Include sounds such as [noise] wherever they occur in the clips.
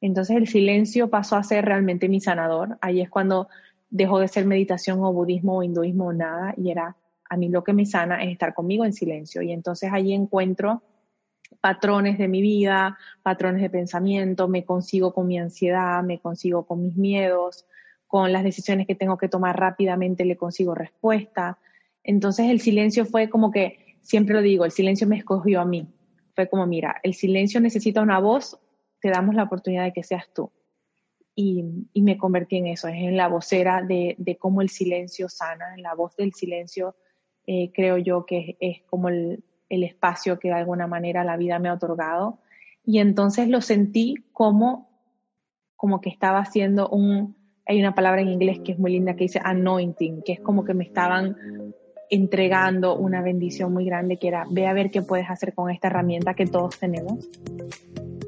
Entonces el silencio pasó a ser realmente mi sanador. Ahí es cuando dejó de ser meditación o budismo o hinduismo o nada y era a mí lo que me sana es estar conmigo en silencio. Y entonces allí encuentro patrones de mi vida, patrones de pensamiento, me consigo con mi ansiedad, me consigo con mis miedos, con las decisiones que tengo que tomar rápidamente le consigo respuesta. Entonces el silencio fue como que, siempre lo digo, el silencio me escogió a mí. Fue como, mira, el silencio necesita una voz, te damos la oportunidad de que seas tú. Y, me convertí en eso, en la vocera de, cómo el silencio sana, en la voz del silencio eh, creo yo que es, como el, el, espacio que de alguna manera la vida me ha otorgado. Y entonces lo sentí como, como que estaba haciendo un, hay una palabra en inglés que es muy linda que dice anointing, que es como que me estaban entregando una bendición muy grande que era, ve a ver qué puedes hacer con esta herramienta que todos tenemos.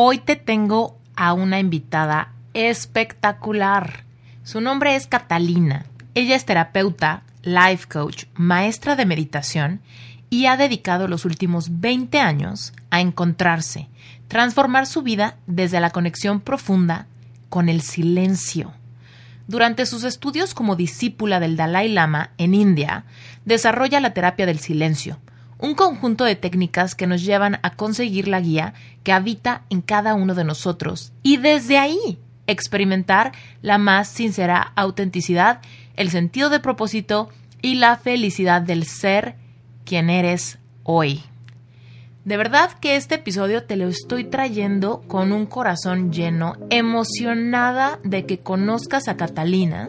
Hoy te tengo a una invitada espectacular. Su nombre es Catalina. Ella es terapeuta, life coach, maestra de meditación y ha dedicado los últimos 20 años a encontrarse, transformar su vida desde la conexión profunda con el silencio. Durante sus estudios como discípula del Dalai Lama en India, desarrolla la terapia del silencio, un conjunto de técnicas que nos llevan a conseguir la guía que habita en cada uno de nosotros y desde ahí experimentar la más sincera autenticidad, el sentido de propósito y la felicidad del ser quien eres hoy. De verdad que este episodio te lo estoy trayendo con un corazón lleno, emocionada de que conozcas a Catalina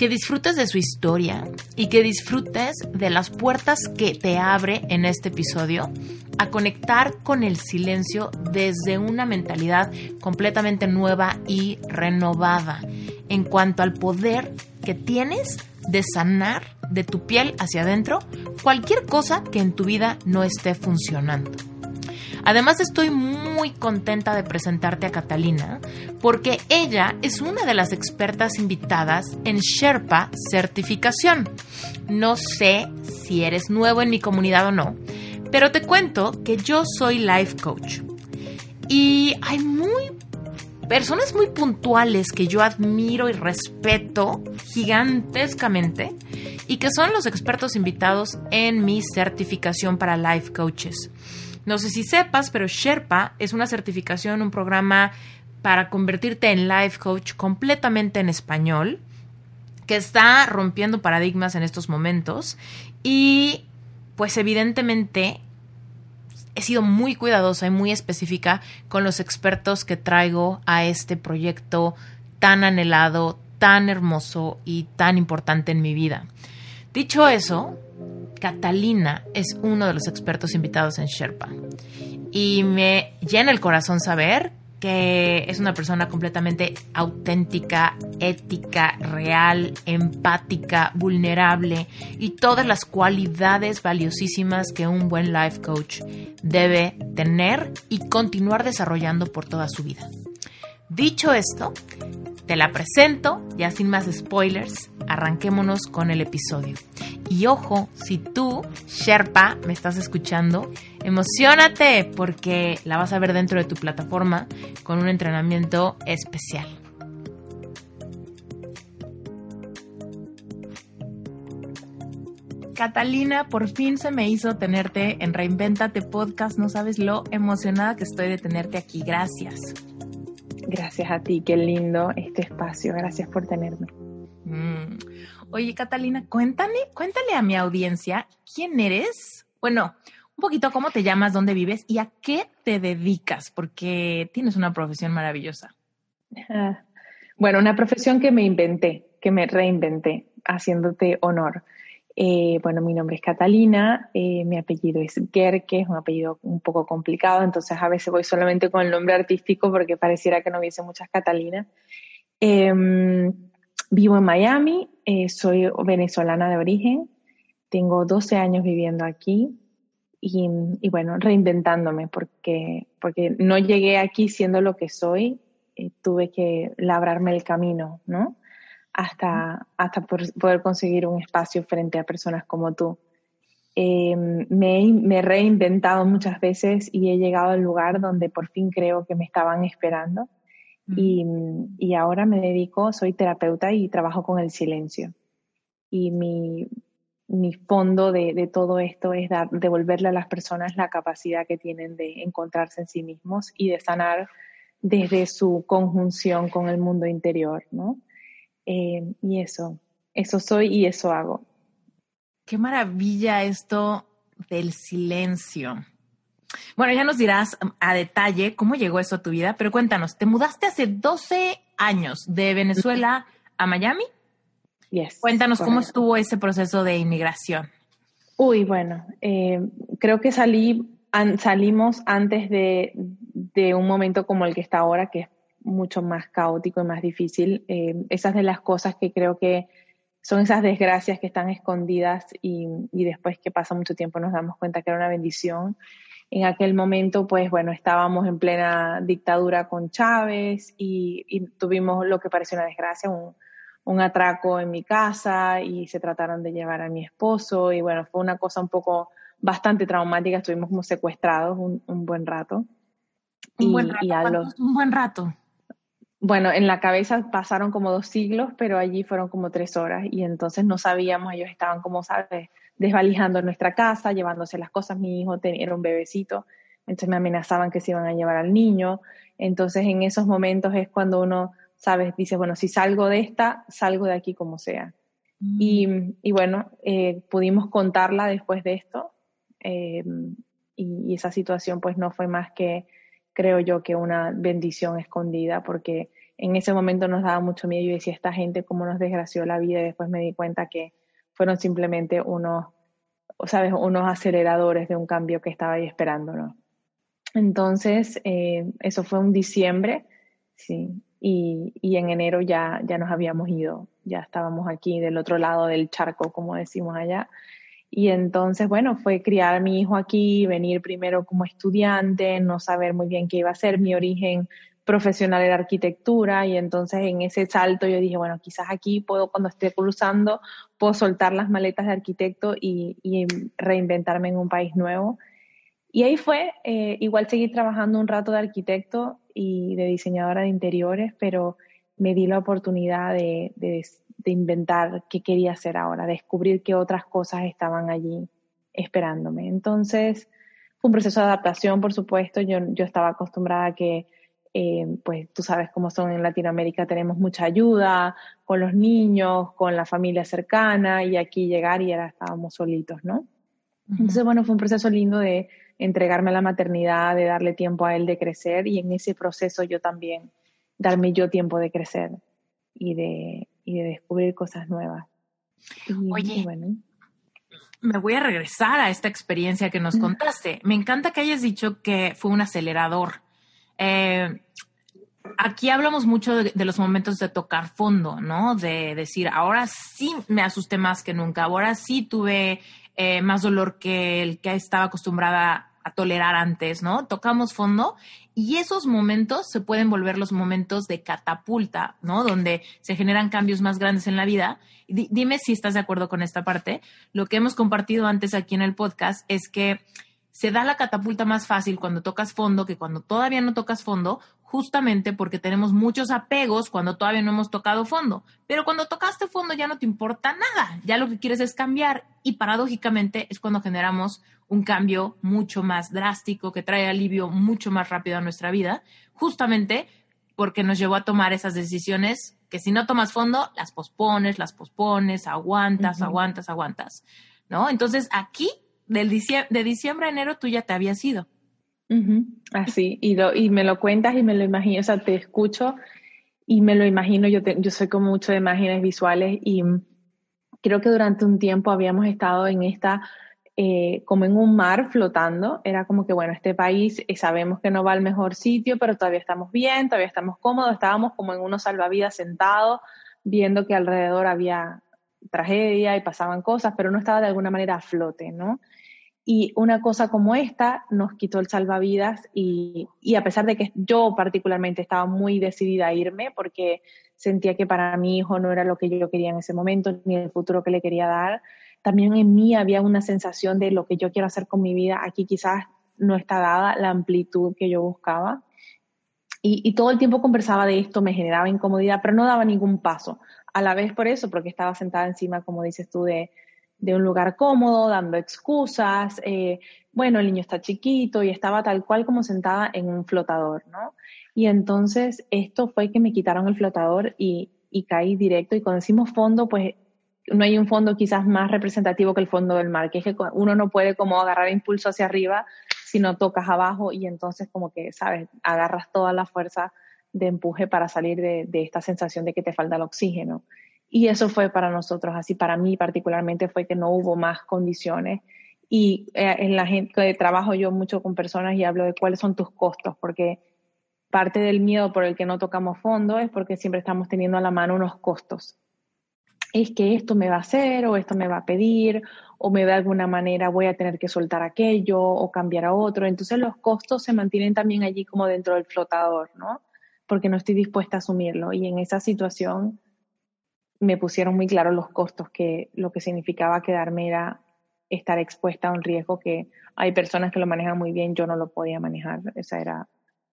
que disfrutes de su historia y que disfrutes de las puertas que te abre en este episodio a conectar con el silencio desde una mentalidad completamente nueva y renovada en cuanto al poder que tienes de sanar de tu piel hacia adentro cualquier cosa que en tu vida no esté funcionando. Además estoy muy contenta de presentarte a Catalina porque ella es una de las expertas invitadas en Sherpa Certificación. No sé si eres nuevo en mi comunidad o no, pero te cuento que yo soy life coach. Y hay muy personas muy puntuales que yo admiro y respeto gigantescamente y que son los expertos invitados en mi certificación para life coaches. No sé si sepas, pero Sherpa es una certificación, un programa para convertirte en life coach completamente en español, que está rompiendo paradigmas en estos momentos y pues evidentemente he sido muy cuidadosa y muy específica con los expertos que traigo a este proyecto tan anhelado, tan hermoso y tan importante en mi vida. Dicho eso, Catalina es uno de los expertos invitados en Sherpa. Y me llena el corazón saber que es una persona completamente auténtica, ética, real, empática, vulnerable y todas las cualidades valiosísimas que un buen life coach debe tener y continuar desarrollando por toda su vida. Dicho esto, te la presento, ya sin más spoilers, arranquémonos con el episodio. Y ojo, si tú, Sherpa, me estás escuchando, emocionate porque la vas a ver dentro de tu plataforma con un entrenamiento especial. Catalina, por fin se me hizo tenerte en Reinventate Podcast. No sabes lo emocionada que estoy de tenerte aquí. Gracias. Gracias a ti, qué lindo este espacio. Gracias por tenerme. Mm. Oye, Catalina, cuéntale, cuéntale a mi audiencia quién eres. Bueno, un poquito cómo te llamas, dónde vives y a qué te dedicas, porque tienes una profesión maravillosa. Ah, bueno, una profesión que me inventé, que me reinventé, haciéndote honor. Eh, bueno, mi nombre es Catalina, eh, mi apellido es Gerke, es un apellido un poco complicado, entonces a veces voy solamente con el nombre artístico porque pareciera que no hubiese muchas Catalinas. Em, vivo en Miami, eh, soy venezolana de origen, tengo 12 años viviendo aquí y, bueno, reinventándome porque, porque no llegué aquí siendo lo que soy, tuve que labrarme el camino, ¿no? Hasta, hasta poder conseguir un espacio frente a personas como tú. Eh, me, he reinventado muchas veces y he llegado al lugar donde por fin creo que me estaban esperando. Y, y, ahora me dedico, soy terapeuta y trabajo con el silencio. Y mi, mi fondo de, de, todo esto es dar, devolverle a las personas la capacidad que tienen de encontrarse en sí mismos y de sanar desde su conjunción con el mundo interior, ¿no? Eh, y eso, eso soy y eso hago. Qué maravilla esto del silencio. Bueno, ya nos dirás a detalle cómo llegó eso a tu vida, pero cuéntanos, te mudaste hace 12 años de Venezuela a Miami. Yes, cuéntanos cómo estuvo ese proceso de inmigración. Uy, bueno, eh, creo que salí, salimos antes de, de, un momento como el que está ahora, que es mucho más caótico y más difícil. Eh, esas de las cosas que creo que son esas desgracias que están escondidas y, después que pasa mucho tiempo nos damos cuenta que era una bendición. En aquel momento, pues bueno, estábamos en plena dictadura con Chávez y, tuvimos lo que pareció una desgracia, un, atraco en mi casa y se trataron de llevar a mi esposo y bueno, fue una cosa un poco bastante traumática, estuvimos como secuestrados un, buen rato. Un, buen rato. un buen rato bueno, en la cabeza pasaron como dos siglos, pero allí fueron como tres horas y entonces no sabíamos, ellos estaban como, sabes, desvalijando nuestra casa, llevándose las cosas, mi hijo tenía un bebecito, entonces me amenazaban que se iban a llevar al niño, entonces en esos momentos es cuando uno, sabes, dice, bueno, si salgo de esta, salgo de aquí como sea. Y, mm. y, bueno, eh, pudimos contarla después de esto eh, y, y esa situación pues no fue más que creo yo que una bendición escondida, porque en ese momento nos daba mucho miedo. y decía, esta gente, cómo nos desgració la vida, y después me di cuenta que fueron simplemente unos, ¿sabes?, unos aceleradores de un cambio que estaba ahí esperándonos. Entonces, eh, eso fue un diciembre, sí, y, y, en enero ya, ya nos habíamos ido, ya estábamos aquí del otro lado del charco, como decimos allá, y entonces, bueno, fue criar a mi hijo aquí, venir primero como estudiante, no saber muy bien qué iba a ser, mi origen profesional era arquitectura y entonces en ese salto yo dije, bueno, quizás aquí puedo, cuando esté cruzando, puedo soltar las maletas de arquitecto y, reinventarme en un país nuevo. Y ahí fue, eh, igual seguí trabajando un rato de arquitecto y de diseñadora de interiores, pero me di la oportunidad de, de, de inventar qué quería hacer ahora, descubrir qué otras cosas estaban allí esperándome. Entonces, fue un proceso de adaptación, por supuesto. Yo, yo estaba acostumbrada a que, eh, pues tú sabes cómo son en Latinoamérica, tenemos mucha ayuda con los niños, con la familia cercana, y aquí llegar y ahora estábamos solitos, ¿no? Entonces, bueno, fue un proceso lindo de entregarme a la maternidad, de darle tiempo a él de crecer, y en ese proceso yo también darme yo tiempo de crecer y de, y de descubrir cosas nuevas. Oye, me voy a regresar a esta experiencia que nos contaste. Me encanta que hayas dicho que fue un acelerador. Eh, aquí hablamos mucho de, los momentos de tocar fondo, ¿no? De decir, ahora sí me asusté más que nunca, ahora sí tuve eh, más dolor que el que estaba acostumbrada tolerar antes, ¿no? Tocamos fondo y esos momentos se pueden volver los momentos de catapulta, ¿no? Donde se generan cambios más grandes en la vida. dime si estás de acuerdo con esta parte. Lo que hemos compartido antes aquí en el podcast es que se da la catapulta más fácil cuando tocas fondo que cuando todavía no tocas fondo, justamente porque tenemos muchos apegos cuando todavía no hemos tocado fondo. Pero cuando tocaste fondo ya no te importa nada, ya lo que quieres es cambiar y paradójicamente es cuando generamos un cambio mucho más drástico que trae alivio mucho más rápido a nuestra vida, justamente porque nos llevó a tomar esas decisiones que si no tomas fondo, las pospones, las pospones, aguantas, aguantas, aguantas, ¿no? Entonces aquí, del de diciembre a enero, tú ya te habías ido. Así, y, me lo cuentas y me lo imagino, o sea, te escucho y me lo imagino, yo, yo soy como mucho de imágenes visuales y creo que durante un tiempo habíamos estado en esta, eh, como en un mar flotando, era como que, bueno, este país eh, sabemos que no va al mejor sitio, pero todavía estamos bien, todavía estamos cómodos, estábamos como en unos salvavidas sentados, viendo que alrededor había tragedia y pasaban cosas, pero no estaba de alguna manera a flote, ¿no? Y una cosa como esta nos quitó el salvavidas y, y, a pesar de que yo particularmente estaba muy decidida a irme porque sentía que para mi hijo no era lo que yo quería en ese momento ni el futuro que le quería dar, también en mí había una sensación de lo que yo quiero hacer con mi vida. Aquí quizás no está dada la amplitud que yo buscaba. Y, y todo el tiempo conversaba de esto, me generaba incomodidad, pero no daba ningún paso. A la vez por eso, porque estaba sentada encima, como dices tú, de, de un lugar cómodo, dando excusas, eh, bueno, el niño está chiquito y estaba tal cual como sentada en un flotador, ¿no? Y entonces esto fue que me quitaron el flotador y, y caí directo y cuando decimos fondo, pues no hay un fondo quizás más representativo que el fondo del mar, que es que uno no puede como agarrar impulso hacia arriba si no tocas abajo y entonces como que, sabes, agarras toda la fuerza de empuje para salir de, de esta sensación de que te falta el oxígeno. Y eso fue para nosotros, así para mí particularmente fue que no hubo más condiciones. Y eh, en la gente trabajo yo mucho con personas y hablo de cuáles son tus costos, porque parte del miedo por el que no tocamos fondo es porque siempre estamos teniendo a la mano unos costos. Es que esto me va a hacer, o esto me va a pedir, o me de alguna manera voy a tener que soltar aquello, o cambiar a otro. Entonces los costos se mantienen también allí como dentro del flotador, ¿no? Porque no estoy dispuesta a asumirlo. Y en esa situación, me pusieron muy claro los costos, que lo que significaba quedarme era estar expuesta a un riesgo que hay personas que lo manejan muy bien, yo no lo podía manejar. Esa era,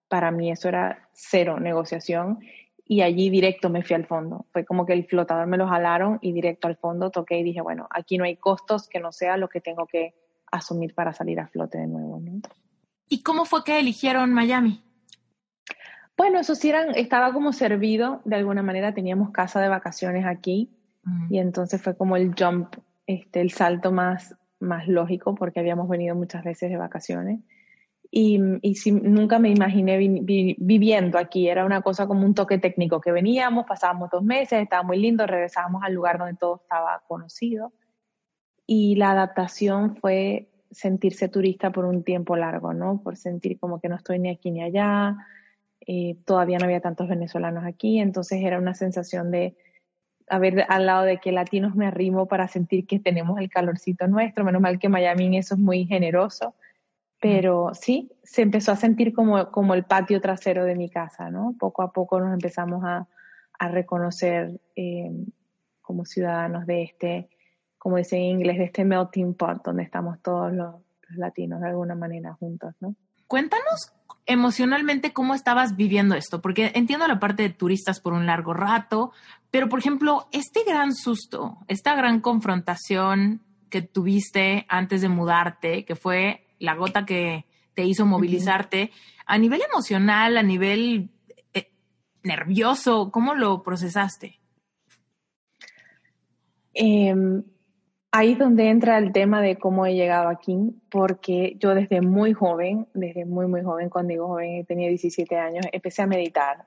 para mí eso era cero negociación y allí directo me fui al fondo. Fue como que el flotador me lo jalaron y directo al fondo toqué y dije, bueno, aquí no hay costos que no sea lo que tengo que asumir para salir a flote de nuevo. ¿Y cómo fue que eligieron Miami? Bueno, eso sí eran, estaba como servido de alguna manera, teníamos casa de vacaciones aquí y entonces fue como el jump, este, el salto más, más lógico porque habíamos venido muchas veces de vacaciones. Y, y si, nunca me imaginé viviendo aquí, era una cosa como un toque técnico, que veníamos, pasábamos dos meses, estaba muy lindo, regresábamos al lugar donde todo estaba conocido. Y la adaptación fue sentirse turista por un tiempo largo, ¿no? Por sentir como que no estoy ni aquí ni allá, eh, todavía no había tantos venezolanos aquí, entonces era una sensación de haber al lado de que latinos me arrimo para sentir que tenemos el calorcito nuestro, menos mal que Miami en eso es muy generoso, pero sí, se empezó a sentir como, como el patio trasero de mi casa, ¿no? Poco a poco nos empezamos a, a reconocer eh, como ciudadanos de este, como dicen en inglés, de este melting pot, donde estamos todos los, los latinos de alguna manera juntos, ¿no? Cuéntanos emocionalmente cómo estabas viviendo esto, porque entiendo la parte de turistas por un largo rato, pero por ejemplo, este gran susto, esta gran confrontación que tuviste antes de mudarte, que fue la gota que te hizo movilizarte, a nivel emocional, a nivel eh, nervioso, ¿cómo lo procesaste? Em, ahí es donde entra el tema de cómo he llegado aquí, porque yo desde muy joven, desde muy, muy joven, cuando digo joven, tenía 17 años, empecé a meditar.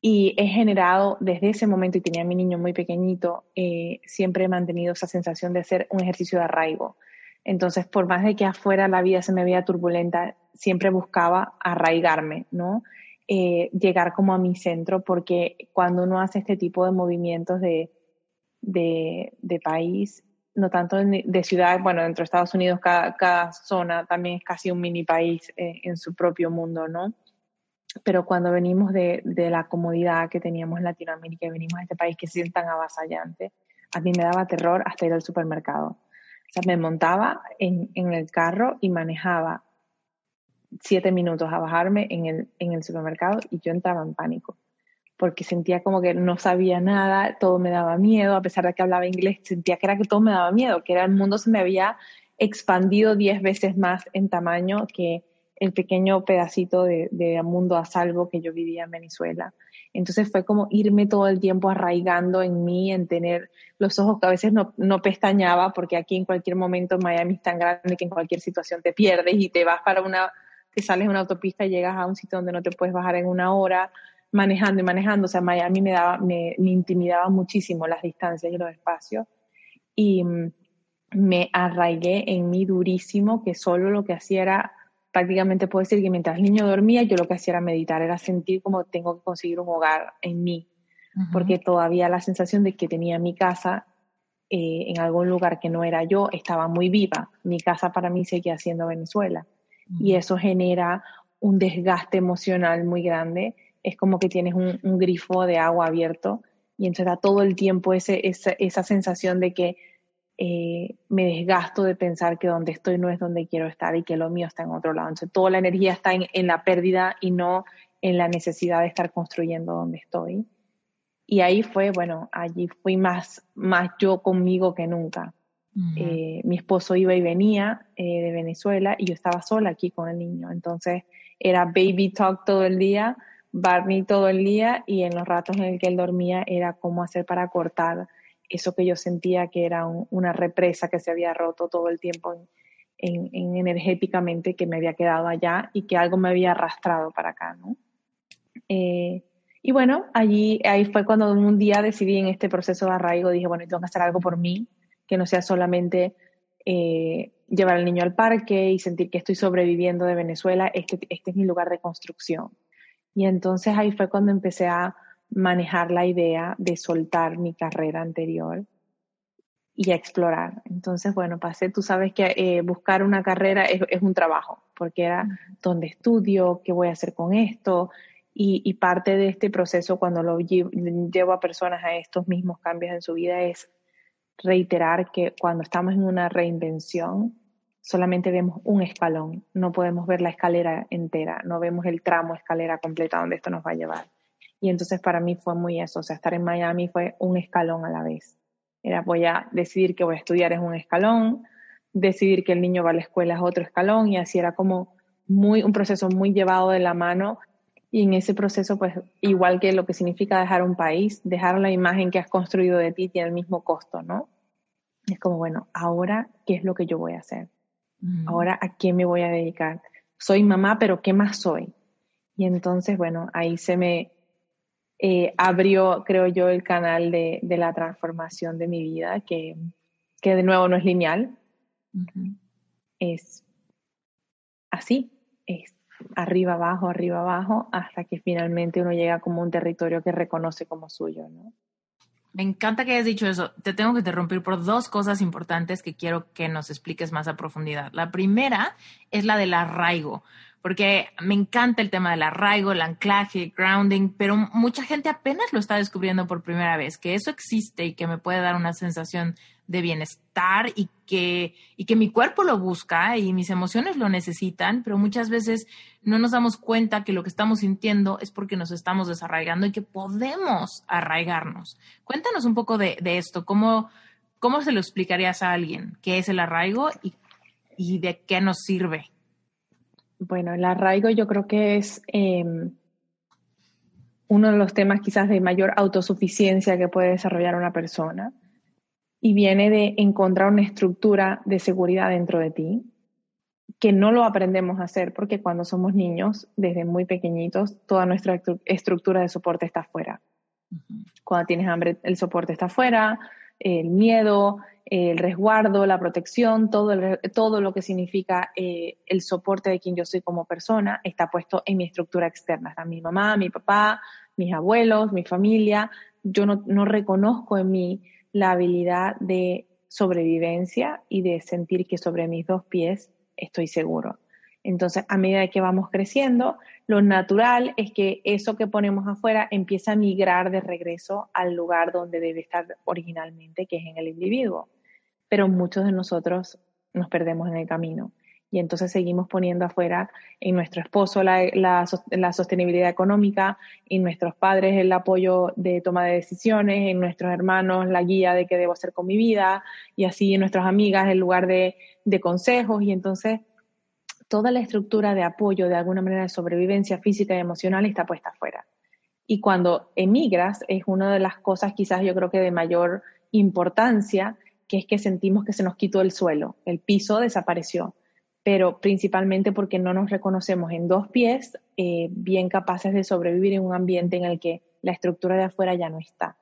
Y he generado desde ese momento, y tenía a mi niño muy pequeñito, eh, siempre he mantenido esa sensación de hacer un ejercicio de arraigo. Entonces, por más de que afuera la vida se me veía turbulenta, siempre buscaba arraigarme, ¿no? Eh, llegar como a mi centro, porque cuando uno hace este tipo de movimientos de, de, de país, no tanto de ciudad, bueno, dentro de Estados Unidos cada, zona también es casi un mini país eh, en su propio mundo, ¿no? Pero cuando venimos de, de, la comodidad que teníamos en Latinoamérica y venimos a este país que es tan avasallante, a mí me daba terror hasta ir al supermercado. O sea, me montaba en, en el carro y manejaba siete minutos a bajarme en el, en el supermercado y yo entraba en pánico porque sentía como que no sabía nada, todo me daba miedo, a pesar de que hablaba inglés, sentía que era que todo me daba miedo, que era el mundo se me había expandido diez veces más en tamaño que el pequeño pedacito de, de, mundo a salvo que yo vivía en Venezuela. Entonces fue como irme todo el tiempo arraigando en mí, en tener los ojos que a veces no, no pestañaba, porque aquí en cualquier momento Miami es tan grande que en cualquier situación te pierdes y te vas para una, te sales de una autopista y llegas a un sitio donde no te puedes bajar en una hora manejando y manejando. O sea, Miami me, daba, me, me intimidaba muchísimo las distancias y los espacios. Y mm, me arraigué en mí durísimo que solo lo que hacía era, prácticamente puedo decir que mientras el niño dormía, yo lo que hacía era meditar, era sentir como tengo que conseguir un hogar en mí, porque todavía la sensación de que tenía mi casa eh, en algún lugar que no era yo estaba muy viva. Mi casa para mí seguía siendo Venezuela. Y eso genera un desgaste emocional muy grande es como que tienes un, grifo de agua abierto y entonces da todo el tiempo ese, esa, esa sensación de que eh, me desgasto de pensar que donde estoy no es donde quiero estar y que lo mío está en otro lado. Entonces toda la energía está en, en la pérdida y no en la necesidad de estar construyendo donde estoy. Y ahí fue, bueno, allí fui más, más yo conmigo que nunca. Eh, mi esposo iba y venía eh, de Venezuela y yo estaba sola aquí con el niño. Entonces era baby talk todo el día Barney todo el día y en los ratos en el que él dormía era cómo hacer para cortar eso que yo sentía que era una represa que se había roto todo el tiempo en, energéticamente que me había quedado allá y que algo me había arrastrado para acá, ¿no? Eh, y bueno, allí, ahí fue cuando un día decidí en este proceso de arraigo, dije, bueno, tengo que hacer algo por mí, que no sea solamente eh, llevar al niño al parque y sentir que estoy sobreviviendo de Venezuela, este, este es mi lugar de construcción y entonces ahí fue cuando empecé a manejar la idea de soltar mi carrera anterior y a explorar. Entonces, bueno, pasé, tú sabes que eh, buscar una carrera es, un trabajo, porque era dónde estudio, qué voy a hacer con esto, y, y, parte de este proceso cuando lo llevo a personas a estos mismos cambios en su vida es reiterar que cuando estamos en una reinvención, solamente vemos un escalón, no podemos ver la escalera entera, no vemos el tramo escalera completa donde esto nos va a llevar. Y entonces para mí fue muy eso, o sea, estar en Miami fue un escalón a la vez. Era voy a decidir que voy a estudiar es un escalón, decidir que el niño va a la escuela es otro escalón y así era como muy un proceso muy llevado de la mano y en ese proceso pues igual que lo que significa dejar un país, dejar la imagen que has construido de ti tiene el mismo costo, ¿no? Es como, bueno, ahora, ¿qué es lo que yo voy a hacer? Ahora, ¿a qué me voy a dedicar? Soy mamá, pero ¿qué más soy? Y entonces, bueno, ahí se me eh, abrió, creo yo, el canal de, la transformación de mi vida, que, que, de nuevo no es lineal. Es así, es arriba, abajo, arriba, abajo, hasta que finalmente uno llega como un territorio que reconoce como suyo, ¿no? Me encanta que hayas dicho eso. Te tengo que interrumpir por dos cosas importantes que quiero que nos expliques más a profundidad. La primera es la del arraigo, porque me encanta el tema del arraigo, el anclaje, grounding, pero mucha gente apenas lo está descubriendo por primera vez, que eso existe y que me puede dar una sensación de bienestar y que, y que mi cuerpo lo busca y mis emociones lo necesitan, pero muchas veces no nos damos cuenta que lo que estamos sintiendo es porque nos estamos desarraigando y que podemos arraigarnos. Cuéntanos un poco de, esto, ¿Cómo, ¿cómo se lo explicarías a alguien? ¿Qué es el arraigo y, y de qué nos sirve? Bueno, el arraigo yo creo que es em, uno de los temas quizás de mayor autosuficiencia que puede desarrollar una persona y viene de encontrar una estructura de seguridad dentro de ti, que no lo aprendemos a hacer porque cuando somos niños, desde muy pequeñitos, toda nuestra estructura de soporte está afuera. Cuando tienes hambre, el soporte está afuera, el miedo, el resguardo, la protección, todo, todo lo que significa eh, el soporte de quien yo soy como persona está puesto en mi estructura externa. Está mi mamá, mi papá, mis abuelos, mi familia. Yo no, no reconozco en mí la habilidad de sobrevivencia y de sentir que sobre mis dos pies estoy seguro. Entonces, a medida que vamos creciendo, lo natural es que eso que ponemos afuera empieza a migrar de regreso al lugar donde debe estar originalmente, que es en el individuo. Pero muchos de nosotros nos perdemos en el camino. Y entonces seguimos poniendo afuera en nuestro esposo la, sostenibilidad económica, en nuestros padres el apoyo de toma de decisiones, en nuestros hermanos la guía de qué debo hacer con mi vida, y así en nuestras amigas el lugar de, de consejos. Y entonces toda la estructura de apoyo, de alguna manera de sobrevivencia física y emocional está puesta afuera. Y cuando emigras es una de las cosas quizás yo creo que de mayor importancia, que es que sentimos que se nos quitó el suelo, el piso desapareció, pero principalmente porque no nos reconocemos en dos pies eh, bien capaces de sobrevivir en un ambiente en el que la estructura de afuera ya no está.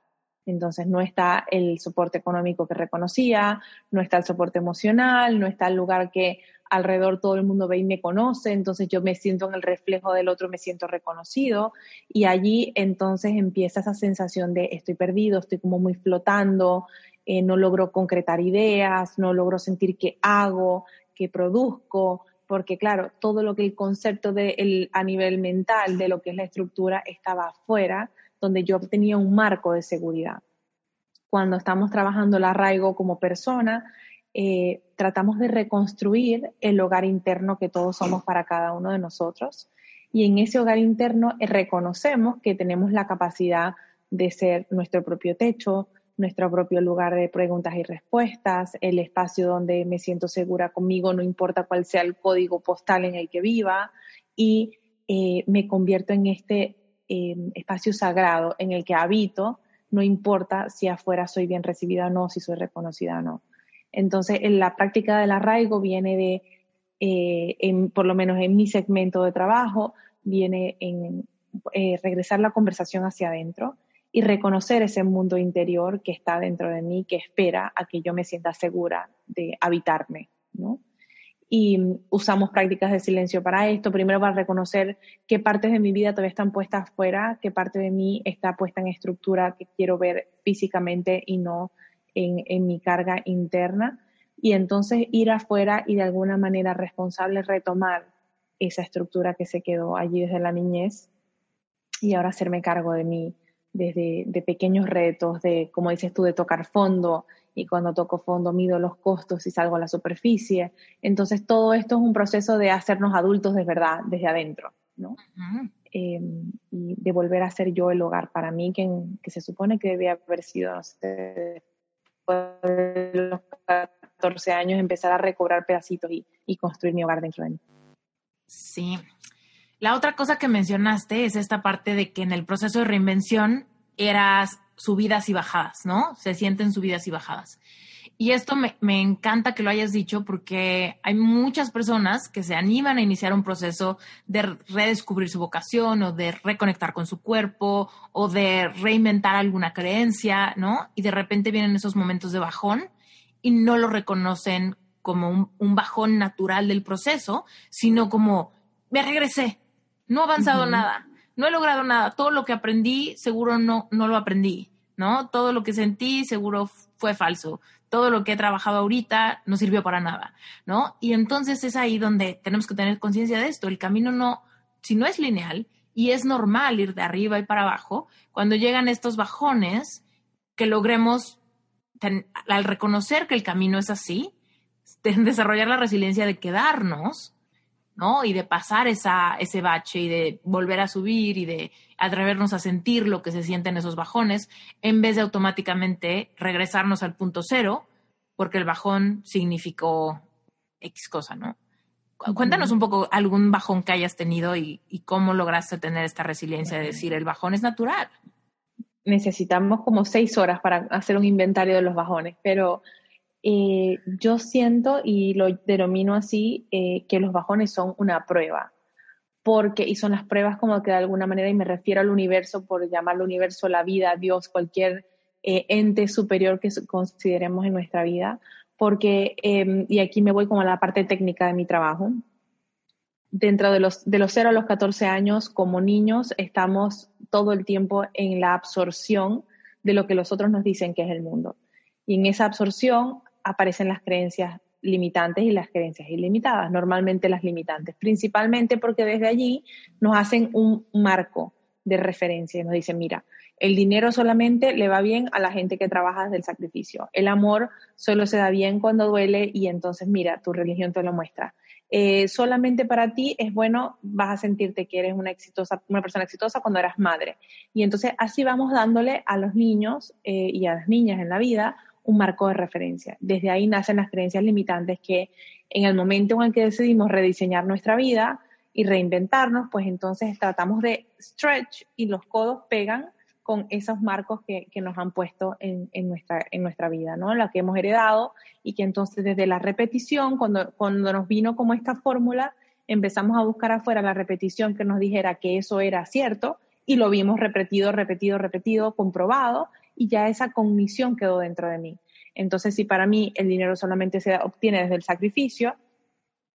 Entonces no está el soporte económico que reconocía, no está el soporte emocional, no está el lugar que alrededor todo el mundo ve y me conoce, entonces yo me siento en el reflejo del otro, me siento reconocido y allí entonces empieza esa sensación de estoy perdido, estoy como muy flotando, eh, no logro concretar ideas, no logro sentir qué hago, qué produzco, porque claro, todo lo que el concepto de a nivel mental de lo que es la estructura estaba afuera, donde yo tenía un marco de seguridad. Cuando estamos trabajando el arraigo como persona, eh, tratamos de reconstruir el hogar interno que todos somos para cada uno de nosotros. Y en ese hogar interno reconocemos que tenemos la capacidad de ser nuestro propio techo, nuestro propio lugar de preguntas y respuestas, el espacio donde me siento segura conmigo, no importa cuál sea el código postal en el que viva, y eh, me convierto en este espacio sagrado en el que habito, no importa si afuera soy bien recibida o no, si soy reconocida o no. Entonces, en la práctica del arraigo viene de, eh, por lo menos en mi segmento de trabajo, viene en eh, regresar la conversación hacia adentro y reconocer ese mundo interior que está dentro de mí, que espera a que yo me sienta segura de habitarme, ¿no? Y usamos prácticas de silencio para esto. Primero para reconocer qué partes de mi vida todavía están puestas afuera, qué parte de mí está puesta en estructura que quiero ver físicamente y no en, mi carga interna y entonces ir afuera y de alguna manera responsable retomar esa estructura que se quedó allí desde la niñez y ahora hacerme cargo de mí desde de pequeños retos, de, como dices tú, de tocar fondo y cuando toco fondo mido los costos y salgo a la superficie. Entonces todo esto es un proceso de hacernos adultos de verdad, desde adentro, ¿no? Em, y de volver a ser yo el hogar para mí, que, que se supone que debía haber sido, no sé, de los 14 años empezar a recobrar pedacitos y, y construir mi hogar dentro de mí. Sí. La otra cosa que mencionaste es esta parte de que en el proceso de reinvención eras subidas y bajadas, ¿no? Se sienten subidas y bajadas. Y esto me, encanta que lo hayas dicho porque hay muchas personas que se animan a iniciar un proceso de redescubrir su vocación o de reconectar con su cuerpo o de reinventar alguna creencia, ¿no? Y de repente vienen esos momentos de bajón y no lo reconocen como un, bajón natural del proceso, sino como, me regresé, no he avanzado nada, no he logrado nada, todo lo que aprendí seguro no, no lo aprendí, ¿no? Todo lo que sentí seguro fue falso todo lo que he trabajado ahorita no sirvió para nada, ¿no? Y entonces es ahí donde tenemos que tener conciencia de esto. El camino no, si no es lineal y es normal ir de arriba y para abajo, cuando llegan estos bajones, que logremos, al reconocer que el camino es así, desarrollar la resiliencia de quedarnos, ¿no? Y de pasar esa, ese bache y de volver a subir y de atrevernos a sentir lo que se siente en esos bajones, en vez de automáticamente regresarnos al punto cero, porque el bajón significó X cosa, ¿no? Cuéntanos un poco algún bajón que hayas tenido y, cómo lograste tener esta resiliencia de decir el bajón es natural. Necesitamos como seis horas para hacer un inventario de los bajones, pero eh, yo siento y lo denomino así eh, que los bajones son una prueba. Porque, y son las pruebas como que de alguna manera, y me refiero al universo, por llamarlo universo, la vida, Dios, cualquier eh, ente superior que consideremos en nuestra vida, porque, em, y aquí me voy como a la parte técnica de mi trabajo, dentro de los, de los 0 a los 14 años, como niños, estamos todo el tiempo en la absorción de lo que los otros nos dicen que es el mundo. Y en esa absorción aparecen las creencias limitantes y las creencias ilimitadas, normalmente las limitantes, principalmente porque desde allí nos hacen un marco de referencia y nos dicen, mira, El dinero solamente le va bien a la gente que trabaja desde el sacrificio. El amor solo se da bien cuando duele y entonces mira, tu religión te lo muestra. Eh, solamente para ti es bueno, vas a sentirte que eres una exitosa, una persona exitosa cuando eras madre. Y entonces así vamos dándole a los niños eh, y a las niñas en la vida un marco de referencia. Desde ahí nacen las creencias limitantes que en el momento en el que decidimos rediseñar nuestra vida y reinventarnos, pues entonces tratamos de stretch y los codos pegan con esos marcos que, nos han puesto en, nuestra, en nuestra vida, ¿no? La que hemos heredado y que entonces desde la repetición, cuando, cuando nos vino como esta fórmula, empezamos a buscar afuera la repetición que nos dijera que eso era cierto y lo vimos repetido, repetido, repetido, comprobado y ya esa cognición quedó dentro de mí. Entonces, si para mí el dinero solamente se obtiene desde el sacrificio,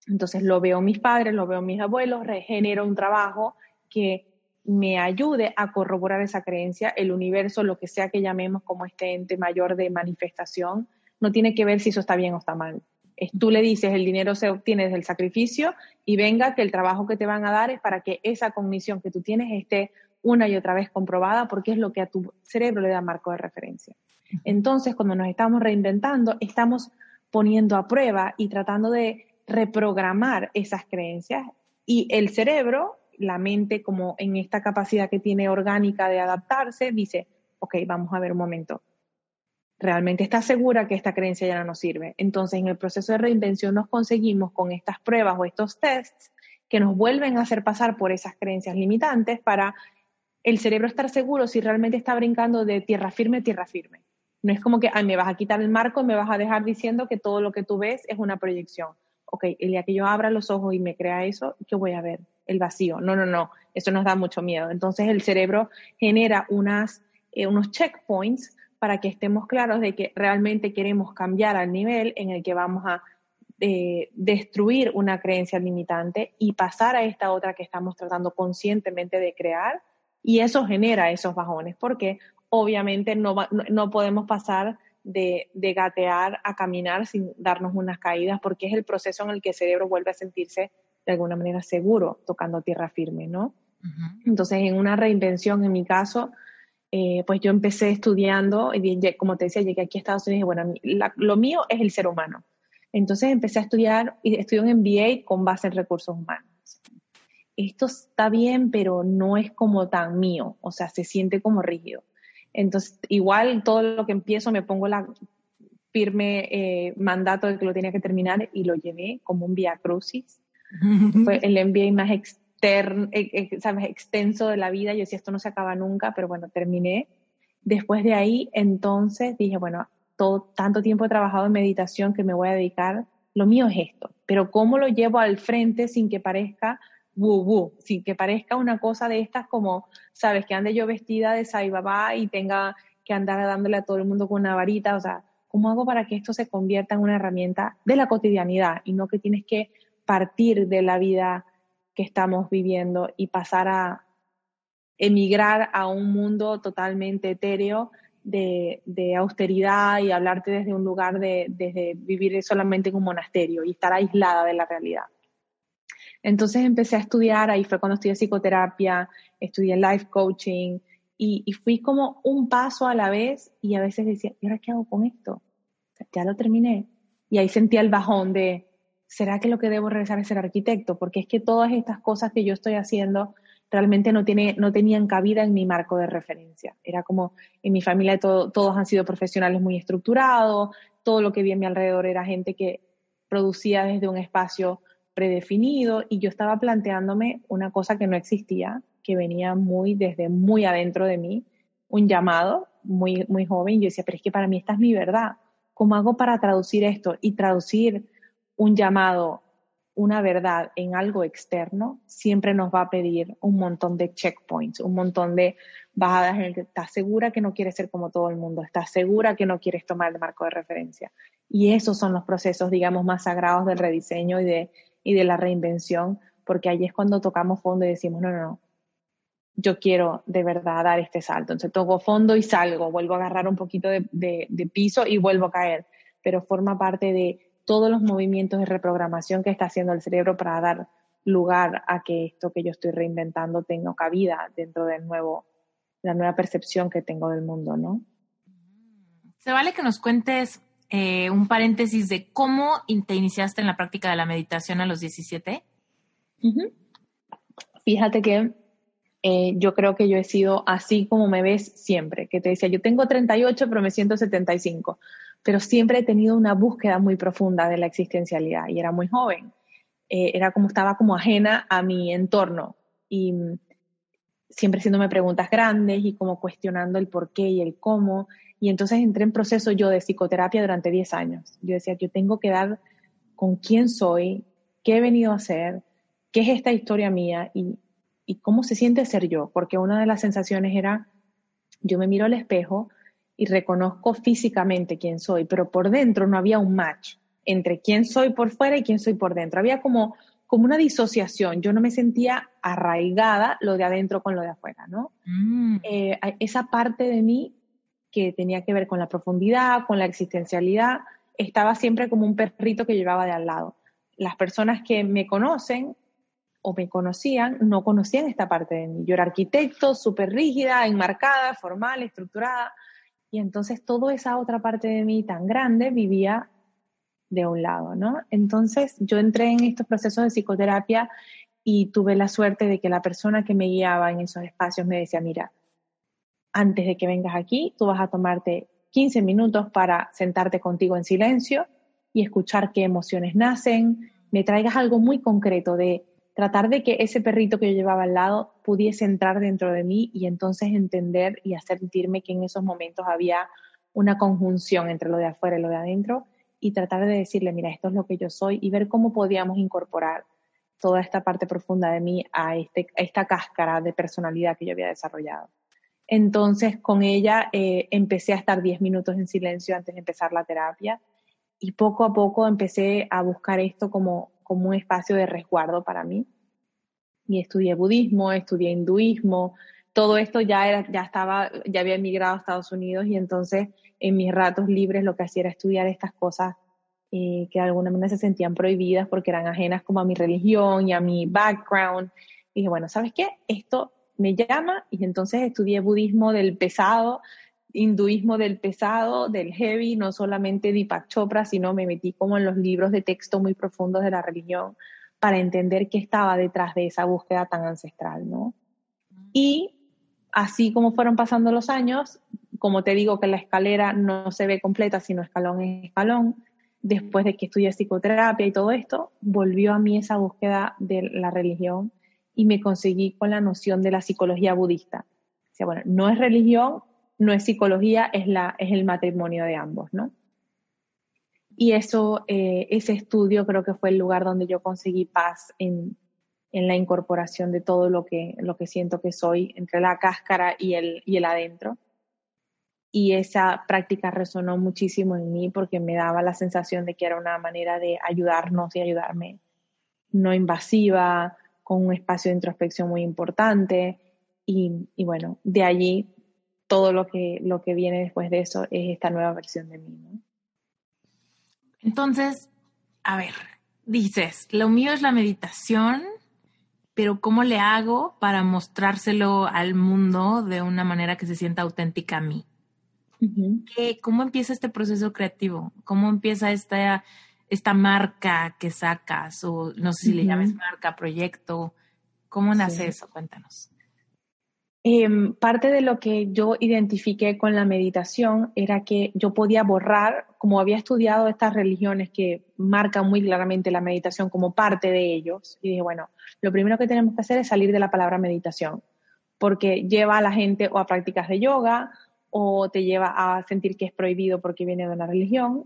entonces lo veo mis padres, lo veo mis abuelos, regenero un trabajo que me ayude a corroborar esa creencia, el universo, lo que sea que llamemos como este ente mayor de manifestación, no tiene que ver si eso está bien o está mal. Tú le dices, el dinero se obtiene desde el sacrificio y venga que el trabajo que te van a dar es para que esa cognición que tú tienes esté una y otra vez comprobada porque es lo que a tu cerebro le da marco de referencia. Entonces, cuando nos estamos reinventando, estamos poniendo a prueba y tratando de reprogramar esas creencias y el cerebro la mente como en esta capacidad que tiene orgánica de adaptarse, dice, ok, vamos a ver un momento, realmente está segura que esta creencia ya no nos sirve. Entonces, en el proceso de reinvención nos conseguimos con estas pruebas o estos tests que nos vuelven a hacer pasar por esas creencias limitantes para el cerebro estar seguro si realmente está brincando de tierra firme a tierra firme. No es como que, ay, me vas a quitar el marco y me vas a dejar diciendo que todo lo que tú ves es una proyección. Ok, el día que yo abra los ojos y me crea eso, ¿qué voy a ver? el vacío. No, no, no, eso nos da mucho miedo. Entonces el cerebro genera eh, unos checkpoints para que estemos claros de que realmente queremos cambiar al nivel en el que vamos a eh, destruir una creencia limitante y pasar a esta otra que estamos tratando conscientemente de crear. Y eso genera esos bajones, porque obviamente no, no podemos pasar de, de, gatear a caminar sin darnos unas caídas, porque es el proceso en el que el cerebro vuelve a sentirse de alguna manera seguro tocando tierra firme, ¿no? Entonces, en una reinvención, en mi caso, eh, pues yo empecé estudiando, y como te decía, llegué aquí a Estados Unidos y bueno, lo mío es el ser humano. Entonces empecé a estudiar y estudié un MBA con base en recursos humanos. Esto está bien, pero no es como tan mío, o sea, se siente como rígido. Entonces, igual todo lo que empiezo me pongo la firme eh, mandato de que lo tenía que terminar y lo llevé como un via crucis [laughs] fue el MBA más externo, e, e, ¿sabes? extenso de la vida. Yo decía, esto no se acaba nunca, pero bueno, terminé. Después de ahí, entonces dije, bueno, todo, tanto tiempo he trabajado en meditación que me voy a dedicar, lo mío es esto, pero ¿cómo lo llevo al frente sin que parezca woo sin que parezca una cosa de estas como, sabes, que ande yo vestida de Sai Baba y tenga que andar dándole a todo el mundo con una varita, o sea, ¿cómo hago para que esto se convierta en una herramienta de la cotidianidad y no que tienes que partir de la vida que estamos viviendo y pasar a emigrar a un mundo totalmente etéreo de, austeridad y hablarte desde un lugar de desde vivir solamente en un monasterio y estar aislada de la realidad. Entonces empecé a estudiar, ahí fue cuando estudié psicoterapia, estudié life coaching y, fui como un paso a la vez y a veces decía, ¿y ahora qué hago con esto? Ya lo terminé. Y ahí sentía el bajón de, ¿será que lo que debo regresar es ser arquitecto? Porque es que todas estas cosas que yo estoy haciendo realmente no, tiene, no tenían cabida en mi marco de referencia. Era como en mi familia todos han sido profesionales muy estructurados, todo lo que vi a mi alrededor era gente que producía desde un espacio predefinido y yo estaba planteándome una cosa que no existía, que venía muy desde muy adentro de mí, un llamado muy, muy joven. Yo decía, pero es que para mí esta es mi verdad. ¿Cómo hago para traducir esto? Y traducir un llamado, una verdad en algo externo, siempre nos va a pedir un montón de checkpoints, un montón de bajadas en el que estás segura que no quieres ser como todo el mundo, estás segura que no quieres tomar el marco de referencia. Y esos son los procesos, digamos, más sagrados del rediseño y de, y de la reinvención, porque ahí es cuando tocamos fondo y decimos, no, no, no, yo quiero de verdad dar este salto. Entonces toco fondo y salgo, vuelvo a agarrar un poquito de, de piso y vuelvo a caer, pero forma parte de todos los movimientos de reprogramación que está haciendo el cerebro para dar lugar a que esto que yo estoy reinventando tenga cabida dentro del nuevo la nueva percepción que tengo del mundo, ¿no? Se vale que nos cuentes eh, un paréntesis de cómo te iniciaste en la práctica de la meditación a los 17. Fíjate que eh, yo creo que yo he sido así como me ves siempre, que te decía, yo tengo 38, pero me siento 75, pero siempre he tenido una búsqueda muy profunda de la existencialidad y era muy joven. Eh, era como estaba como ajena a mi entorno y mm, siempre haciéndome preguntas grandes y como cuestionando el por qué y el cómo. Y entonces entré en proceso yo de psicoterapia durante 10 años. Yo decía, yo tengo que dar con quién soy, qué he venido a hacer, qué es esta historia mía y, y cómo se siente ser yo, porque una de las sensaciones era, yo me miro al espejo y reconozco físicamente quién soy, pero por dentro no había un match entre quién soy por fuera y quién soy por dentro. Había como, como una disociación, yo no me sentía arraigada lo de adentro con lo de afuera, ¿no? Mm. Eh, esa parte de mí que tenía que ver con la profundidad, con la existencialidad, estaba siempre como un perrito que llevaba de al lado. Las personas que me conocen o me conocían, no conocían esta parte de mí. Yo era arquitecto, súper rígida, enmarcada, formal, estructurada, y entonces toda esa otra parte de mí tan grande vivía de un lado, ¿no? Entonces yo entré en estos procesos de psicoterapia y tuve la suerte de que la persona que me guiaba en esos espacios me decía, mira, antes de que vengas aquí, tú vas a tomarte 15 minutos para sentarte contigo en silencio y escuchar qué emociones nacen, me traigas algo muy concreto de tratar de que ese perrito que yo llevaba al lado pudiese entrar dentro de mí y entonces entender y hacer que en esos momentos había una conjunción entre lo de afuera y lo de adentro y tratar de decirle, mira, esto es lo que yo soy y ver cómo podíamos incorporar toda esta parte profunda de mí a, este, esta cáscara de personalidad que yo había desarrollado. Entonces, con ella eh, empecé a estar 10 minutos en silencio antes de empezar la terapia y poco a poco empecé a buscar esto como como un espacio de resguardo para mí. Y estudié budismo, estudié hinduismo, todo esto ya, era, ya estaba, ya había emigrado a Estados Unidos y entonces en mis ratos libres lo que hacía era estudiar estas cosas eh, que de alguna manera se sentían prohibidas porque eran ajenas como a mi religión y a mi background. Y dije, bueno, ¿sabes qué? Esto me llama y entonces estudié budismo del pesado hinduismo del pesado, del heavy, no solamente Deepak Chopra, sino me metí como en los libros de texto muy profundos de la religión para entender qué estaba detrás de esa búsqueda tan ancestral, ¿no? Y así como fueron pasando los años, como te digo que la escalera no se ve completa, sino escalón en escalón, después de que estudié psicoterapia y todo esto, volvió a mí esa búsqueda de la religión y me conseguí con la noción de la psicología budista. O sea, bueno, no es religión, no es psicología, es, la, es el matrimonio de ambos, ¿no? Y eso, eh, ese estudio creo que fue el lugar donde yo conseguí paz en, la incorporación de todo lo que, lo que siento que soy entre la cáscara y el, y el adentro. Y esa práctica resonó muchísimo en mí porque me daba la sensación de que era una manera de ayudarnos y ayudarme no invasiva, con un espacio de introspección muy importante. Y, y bueno, de allí todo lo que, lo que viene después de eso es esta nueva versión de mí. ¿no? Entonces, a ver, dices, lo mío es la meditación, pero ¿cómo le hago para mostrárselo al mundo de una manera que se sienta auténtica a mí? ¿Cómo empieza este proceso creativo? ¿Cómo empieza esta, esta marca que sacas? O no sé si le llames marca, proyecto. ¿Cómo nace eso? Cuéntanos. Em, parte de lo que yo identifiqué con la meditación era que yo podía borrar, como había estudiado estas religiones que marcan muy claramente la meditación como parte de ellos, y dije, bueno, lo primero que tenemos que hacer es salir de la palabra meditación, porque lleva a la gente o a prácticas de yoga o te lleva a sentir que es prohibido porque viene de una religión.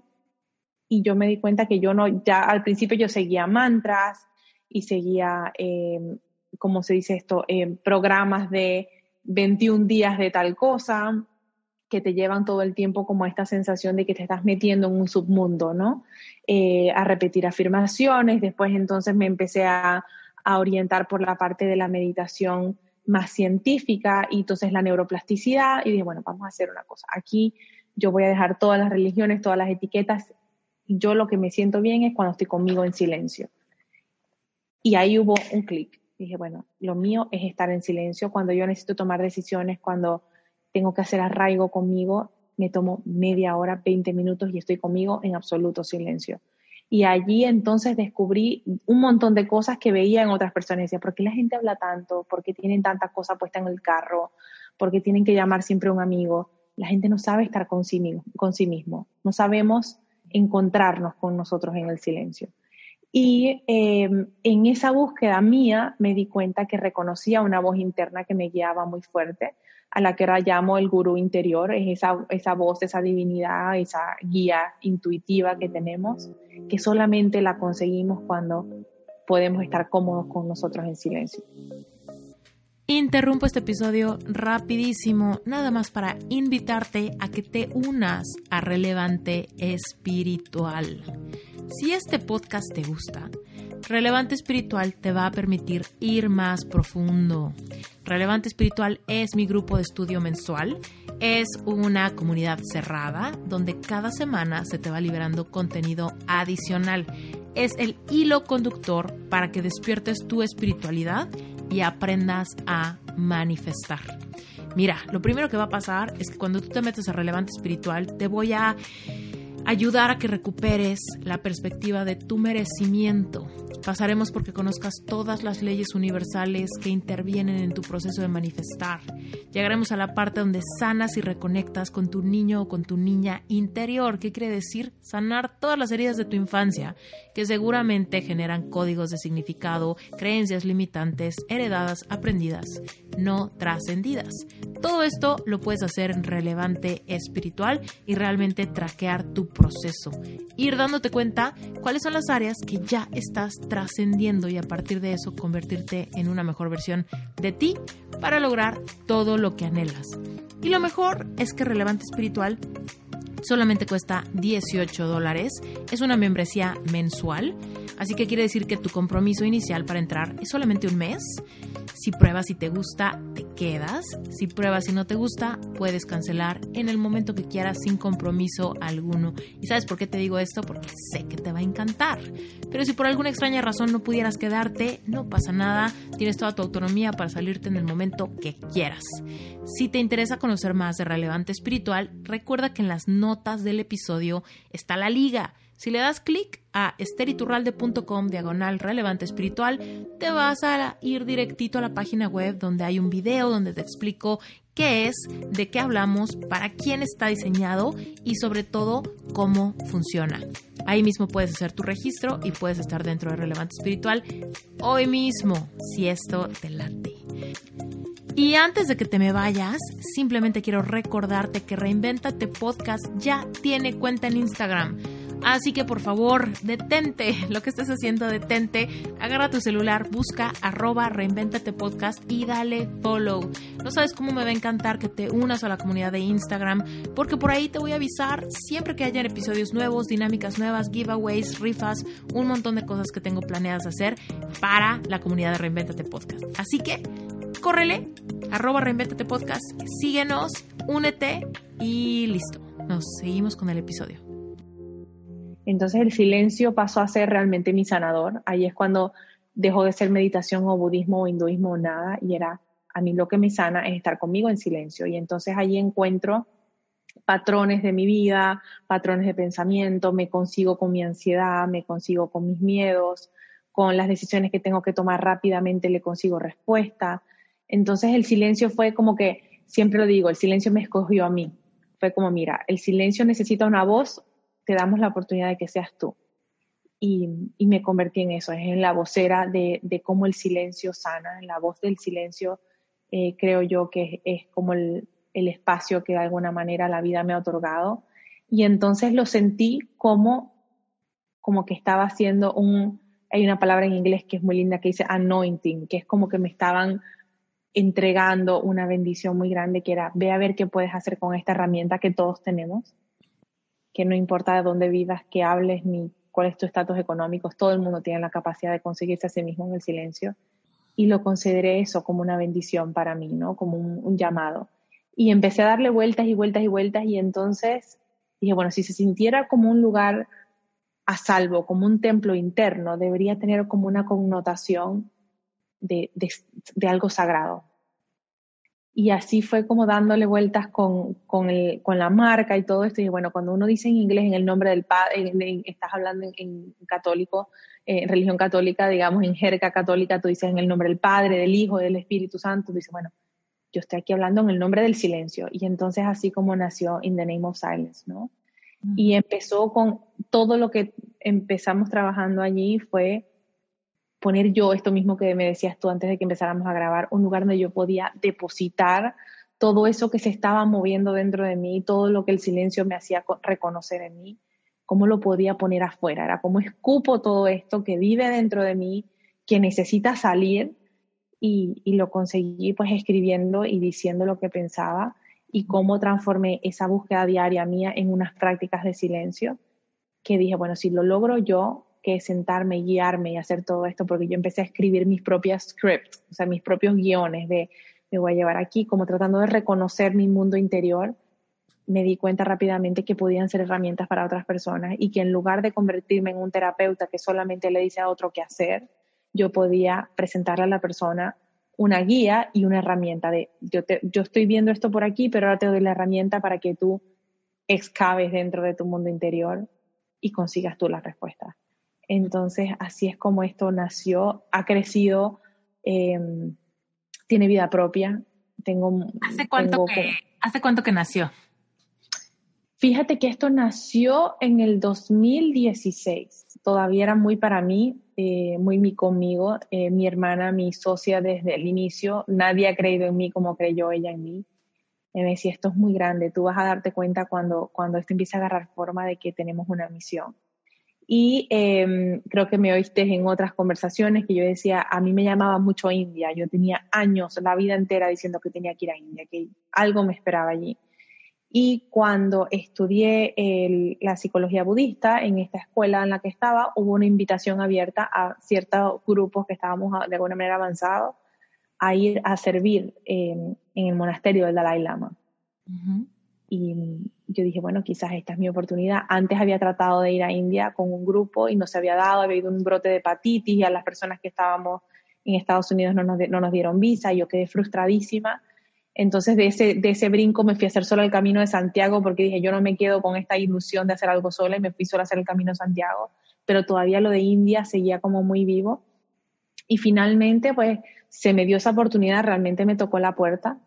Y yo me di cuenta que yo no, ya al principio yo seguía mantras y seguía, eh, ¿cómo se dice esto?, em, programas de 21 días de tal cosa, que te llevan todo el tiempo como esta sensación de que te estás metiendo en un submundo, ¿no? Eh, a repetir afirmaciones, después entonces me empecé a, orientar por la parte de la meditación más científica y entonces la neuroplasticidad y dije, bueno, vamos a hacer una cosa, aquí yo voy a dejar todas las religiones, todas las etiquetas, yo lo que me siento bien es cuando estoy conmigo en silencio. Y ahí hubo un clic dije, bueno, lo mío es estar en silencio cuando yo necesito tomar decisiones, cuando tengo que hacer arraigo conmigo, me tomo media hora, 20 minutos y estoy conmigo en absoluto silencio. Y allí entonces descubrí un montón de cosas que veía en otras personas. Decía, ¿por qué la gente habla tanto? ¿Por qué tienen tanta cosa puesta en el carro? ¿Por qué tienen que llamar siempre a un amigo? La gente no sabe estar con sí, con sí mismo. No sabemos encontrarnos con nosotros en el silencio. Y em, en esa búsqueda mía me di cuenta que reconocía una voz interna que me guiaba muy fuerte, a la que ahora llamo el gurú interior, es esa, esa voz, esa divinidad, esa guía intuitiva que tenemos, que solamente la conseguimos cuando podemos estar cómodos con nosotros en silencio. Interrumpo este episodio rapidísimo, nada más para invitarte a que te unas a Relevante Espiritual. Si este podcast te gusta, Relevante Espiritual te va a permitir ir más profundo. Relevante Espiritual es mi grupo de estudio mensual. Es una comunidad cerrada donde cada semana se te va liberando contenido adicional. Es el hilo conductor para que despiertes tu espiritualidad y aprendas a manifestar. Mira, lo primero que va a pasar es que cuando tú te metes a relevante espiritual, te voy a ayudar a que recuperes la perspectiva de tu merecimiento. Pasaremos porque conozcas todas las leyes universales que intervienen en tu proceso de manifestar. Llegaremos a la parte donde sanas y reconectas con tu niño o con tu niña interior. ¿Qué quiere decir? Sanar todas las heridas de tu infancia, que seguramente generan códigos de significado, creencias limitantes, heredadas, aprendidas, no trascendidas. Todo esto lo puedes hacer en relevante espiritual y realmente traquear tu proceso. Ir dándote cuenta cuáles son las áreas que ya estás trascendiendo y a partir de eso convertirte en una mejor versión de ti para lograr todo lo que anhelas. Y lo mejor es que Relevante Espiritual solamente cuesta 18 dólares. Es una membresía mensual, así que quiere decir que tu compromiso inicial para entrar es solamente un mes. Si pruebas y te gusta, te quedas. Si pruebas y no te gusta, puedes cancelar en el momento que quieras sin compromiso alguno. ¿Y sabes por qué te digo esto? Porque sé que te va a encantar. Pero si por alguna extraña razón no pudieras quedarte, no pasa nada. Tienes toda tu autonomía para salirte en el momento que quieras. Si te interesa conocer más de Relevante Espiritual, recuerda que en las notas del episodio está la liga. Si le das clic a esteriturralde.com diagonal relevante espiritual, te vas a ir directito a la página web donde hay un video donde te explico qué es, de qué hablamos, para quién está diseñado y sobre todo cómo funciona. Ahí mismo puedes hacer tu registro y puedes estar dentro de Relevante Espiritual hoy mismo, si esto te late. Y antes de que te me vayas, simplemente quiero recordarte que Reinventate Podcast ya tiene cuenta en Instagram Así que por favor, detente lo que estás haciendo, detente, agarra tu celular, busca arroba reinventate podcast y dale follow. No sabes cómo me va a encantar que te unas a la comunidad de Instagram, porque por ahí te voy a avisar siempre que hayan episodios nuevos, dinámicas nuevas, giveaways, rifas, un montón de cosas que tengo planeadas hacer para la comunidad de Reinventate Podcast. Así que, córrele, arroba reinventate podcast, síguenos, únete y listo. Nos seguimos con el episodio. Entonces el silencio pasó a ser realmente mi sanador. Ahí es cuando dejó de ser meditación o budismo o hinduismo o nada y era a mí lo que me sana es estar conmigo en silencio. Y entonces ahí encuentro patrones de mi vida, patrones de pensamiento, me consigo con mi ansiedad, me consigo con mis miedos, con las decisiones que tengo que tomar rápidamente le consigo respuesta. Entonces el silencio fue como que, siempre lo digo, el silencio me escogió a mí. Fue como, mira, el silencio necesita una voz te damos la oportunidad de que seas tú. Y, me convertí en eso, en la vocera de, cómo el silencio sana, en la voz del silencio, eh, creo yo que es, como el, espacio que de alguna manera la vida me ha otorgado. Y entonces lo sentí como, como que estaba haciendo un, hay una palabra en inglés que es muy linda que dice anointing, que es como que me estaban entregando una bendición muy grande que era, ve a ver qué puedes hacer con esta herramienta que todos tenemos que no importa de dónde vivas, qué hables, ni cuál es tu estatus económico, todo el mundo tiene la capacidad de conseguirse a sí mismo en el silencio. Y lo consideré eso como una bendición para mí, ¿no? Como un, llamado. Y empecé a darle vueltas y vueltas y vueltas y entonces dije, bueno, si se sintiera como un lugar a salvo, como un templo interno, debería tener como una connotación de, de algo sagrado. Y así fue como dándole vueltas con, con, el, con la marca y todo esto. Y bueno, cuando uno dice en inglés en el nombre del Padre, estás hablando en, católico, eh, en religión católica, digamos, en jerga católica, tú dices en el nombre del Padre, del Hijo, del Espíritu Santo. Tú dices, bueno, yo estoy aquí hablando en el nombre del silencio. Y entonces así como nació In the Name of Silence, ¿no? Y empezó con todo lo que empezamos trabajando allí fue poner yo esto mismo que me decías tú antes de que empezáramos a grabar, un lugar donde yo podía depositar todo eso que se estaba moviendo dentro de mí, todo lo que el silencio me hacía reconocer en mí, cómo lo podía poner afuera, era como escupo todo esto que vive dentro de mí, que necesita salir y, y lo conseguí pues escribiendo y diciendo lo que pensaba y cómo transformé esa búsqueda diaria mía en unas prácticas de silencio que dije, bueno, si lo logro yo, que sentarme, guiarme y hacer todo esto, porque yo empecé a escribir mis propias scripts, o sea, mis propios guiones de me voy a llevar aquí, como tratando de reconocer mi mundo interior, me di cuenta rápidamente que podían ser herramientas para otras personas y que en lugar de convertirme en un terapeuta que solamente le dice a otro qué hacer, yo podía presentarle a la persona una guía y una herramienta de yo, yo estoy viendo esto por aquí, pero ahora te doy la herramienta para que tú excaves dentro de tu mundo interior y consigas tú las respuestas. Entonces, así es como esto nació, ha crecido, em, tiene vida propia. Tengo, ¿Hace, cuánto que, ¿Hace cuánto que nació? Fíjate que esto nació en el 2016. Todavía era muy para mí, eh, muy mi conmigo. Eh, mi hermana, mi socia desde el inicio, nadie ha creído en mí como creyó ella en mí. Me decía, esto es muy grande, tú vas a darte cuenta cuando, cuando esto empieza a agarrar forma de que tenemos una misión. Y em, creo que me oíste en otras conversaciones que yo decía, a mí me llamaba mucho India. Yo tenía años, la vida entera diciendo que tenía que ir a India, que algo me esperaba allí. Y cuando estudié la psicología budista en esta escuela en la que estaba, hubo una invitación abierta a ciertos grupos que estábamos de alguna manera avanzados a ir a servir en, el monasterio del Dalai Lama. Y yo dije, bueno, quizás esta es mi oportunidad. Antes había tratado de ir a India con un grupo y no se había dado, había habido un brote de hepatitis y a las personas que estábamos en Estados Unidos no nos, no nos dieron visa yo quedé frustradísima. Entonces de ese, de ese brinco me fui a hacer solo el camino de Santiago porque dije, yo no me quedo con esta ilusión de hacer algo sola y me fui solo a hacer el camino de Santiago. Pero todavía lo de India seguía como muy vivo. Y finalmente, pues, se me dio esa oportunidad, realmente me tocó la puerta.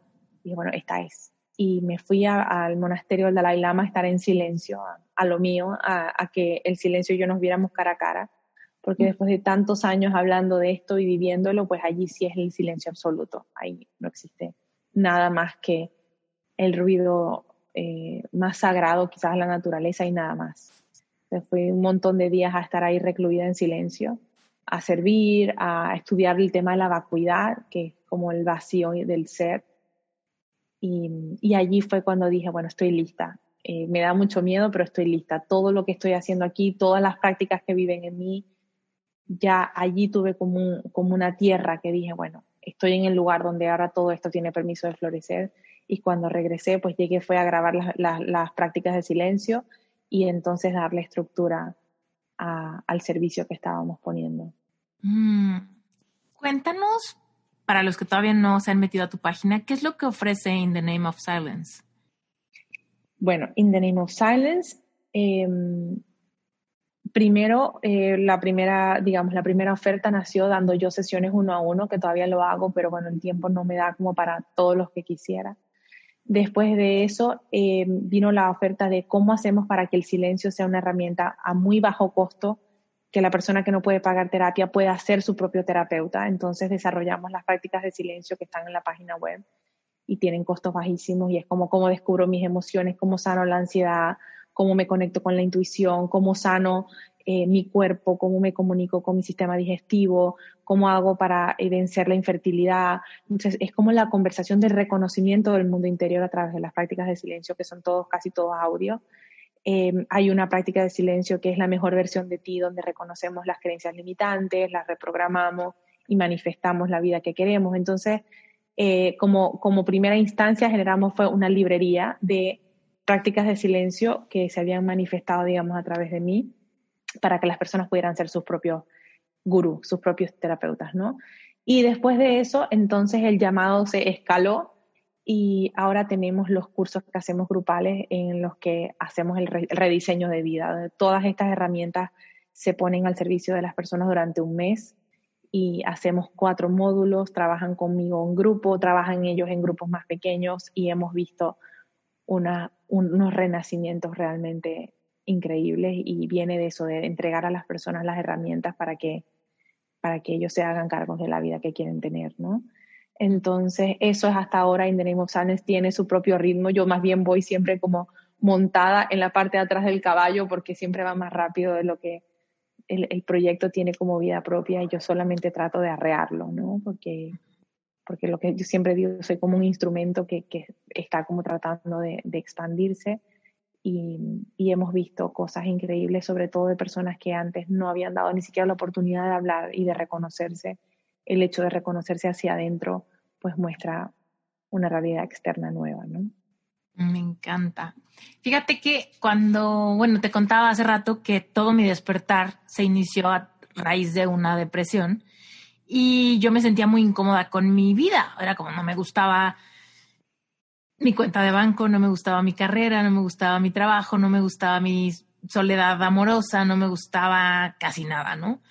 Y bueno, esta es y me fui al monasterio del Dalai Lama a estar en silencio, a, lo mío, a, que el silencio y yo nos viéramos cara a cara, porque mm. después de tantos años hablando de esto y viviéndolo, pues allí sí es el silencio absoluto, ahí no existe nada más que el ruido eh, más sagrado, quizás la naturaleza y nada más. Entonces fue un montón de días a estar ahí recluida en silencio, a servir, a estudiar el tema de la vacuidad, que es como el vacío del ser, y, allí fue cuando dije, bueno, estoy lista. Eh, me da mucho miedo, pero estoy lista. Todo lo que estoy haciendo aquí, todas las prácticas que viven en mí, ya allí tuve como, como una tierra que dije, bueno, estoy en el lugar donde ahora todo esto tiene permiso de florecer. Y cuando regresé, pues llegué, fue a grabar las, prácticas de silencio y entonces darle estructura al servicio que estábamos poniendo. Mm. Cuéntanos para los que todavía no se han metido a tu página, ¿qué es lo que ofrece In the Name of Silence? Bueno, In the Name of Silence, em, primero, eh, la primera, digamos, la primera oferta nació dando yo sesiones uno a uno, que todavía lo hago, pero bueno, el tiempo no me da como para todos los que quisiera. Después de eso em, vino la oferta de cómo hacemos para que el silencio sea una herramienta a muy bajo costo que la persona que no puede pagar terapia pueda ser su propio terapeuta. Entonces desarrollamos las prácticas de silencio que están en la página web y tienen costos bajísimos y es como cómo descubro mis emociones, cómo sano la ansiedad, cómo me conecto con la intuición, cómo sano eh, mi cuerpo, cómo me comunico con mi sistema digestivo, cómo hago para vencer la infertilidad. Entonces es como la conversación de reconocimiento del mundo interior a través de las prácticas de silencio que son todos, casi todos audio Em, hay una práctica de silencio que es la mejor versión de ti, donde reconocemos las creencias limitantes, las reprogramamos y manifestamos la vida que queremos. Entonces, eh, como, como primera instancia generamos fue una librería de prácticas de silencio que se habían manifestado, digamos, a través de mí, para que las personas pudieran ser sus propios gurús, sus propios terapeutas, ¿no? Y después de eso, entonces el llamado se escaló y ahora tenemos los cursos que hacemos grupales en los que hacemos el, rediseño de vida. Todas estas herramientas se ponen al servicio de las personas durante un mes y hacemos cuatro módulos, trabajan conmigo en grupo, trabajan ellos en grupos más pequeños y hemos visto unos renacimientos realmente increíbles y viene de eso, de entregar a las personas las herramientas para que, para que ellos se hagan cargos de la vida que quieren tener, ¿no? Entonces, eso es hasta ahora In the Name tiene su propio ritmo. Yo más bien voy siempre como montada en la parte de atrás del caballo porque siempre va más rápido de lo que el, proyecto tiene como vida propia y yo solamente trato de arrearlo, ¿no? Porque, porque lo que yo siempre digo, soy como un instrumento que, que está como tratando de, de expandirse y, y, hemos visto cosas increíbles, sobre todo de personas que antes no habían dado ni siquiera la oportunidad de hablar y de reconocerse. El hecho de reconocerse hacia adentro, pues muestra una realidad externa nueva, ¿no? Me encanta. Fíjate que cuando, bueno, te contaba hace rato que todo mi despertar se inició a raíz de una depresión y yo me sentía muy incómoda con mi vida. Era como no me gustaba mi cuenta de banco, no me gustaba mi carrera, no me gustaba mi trabajo, no me gustaba mi soledad amorosa, no me gustaba casi nada, ¿no?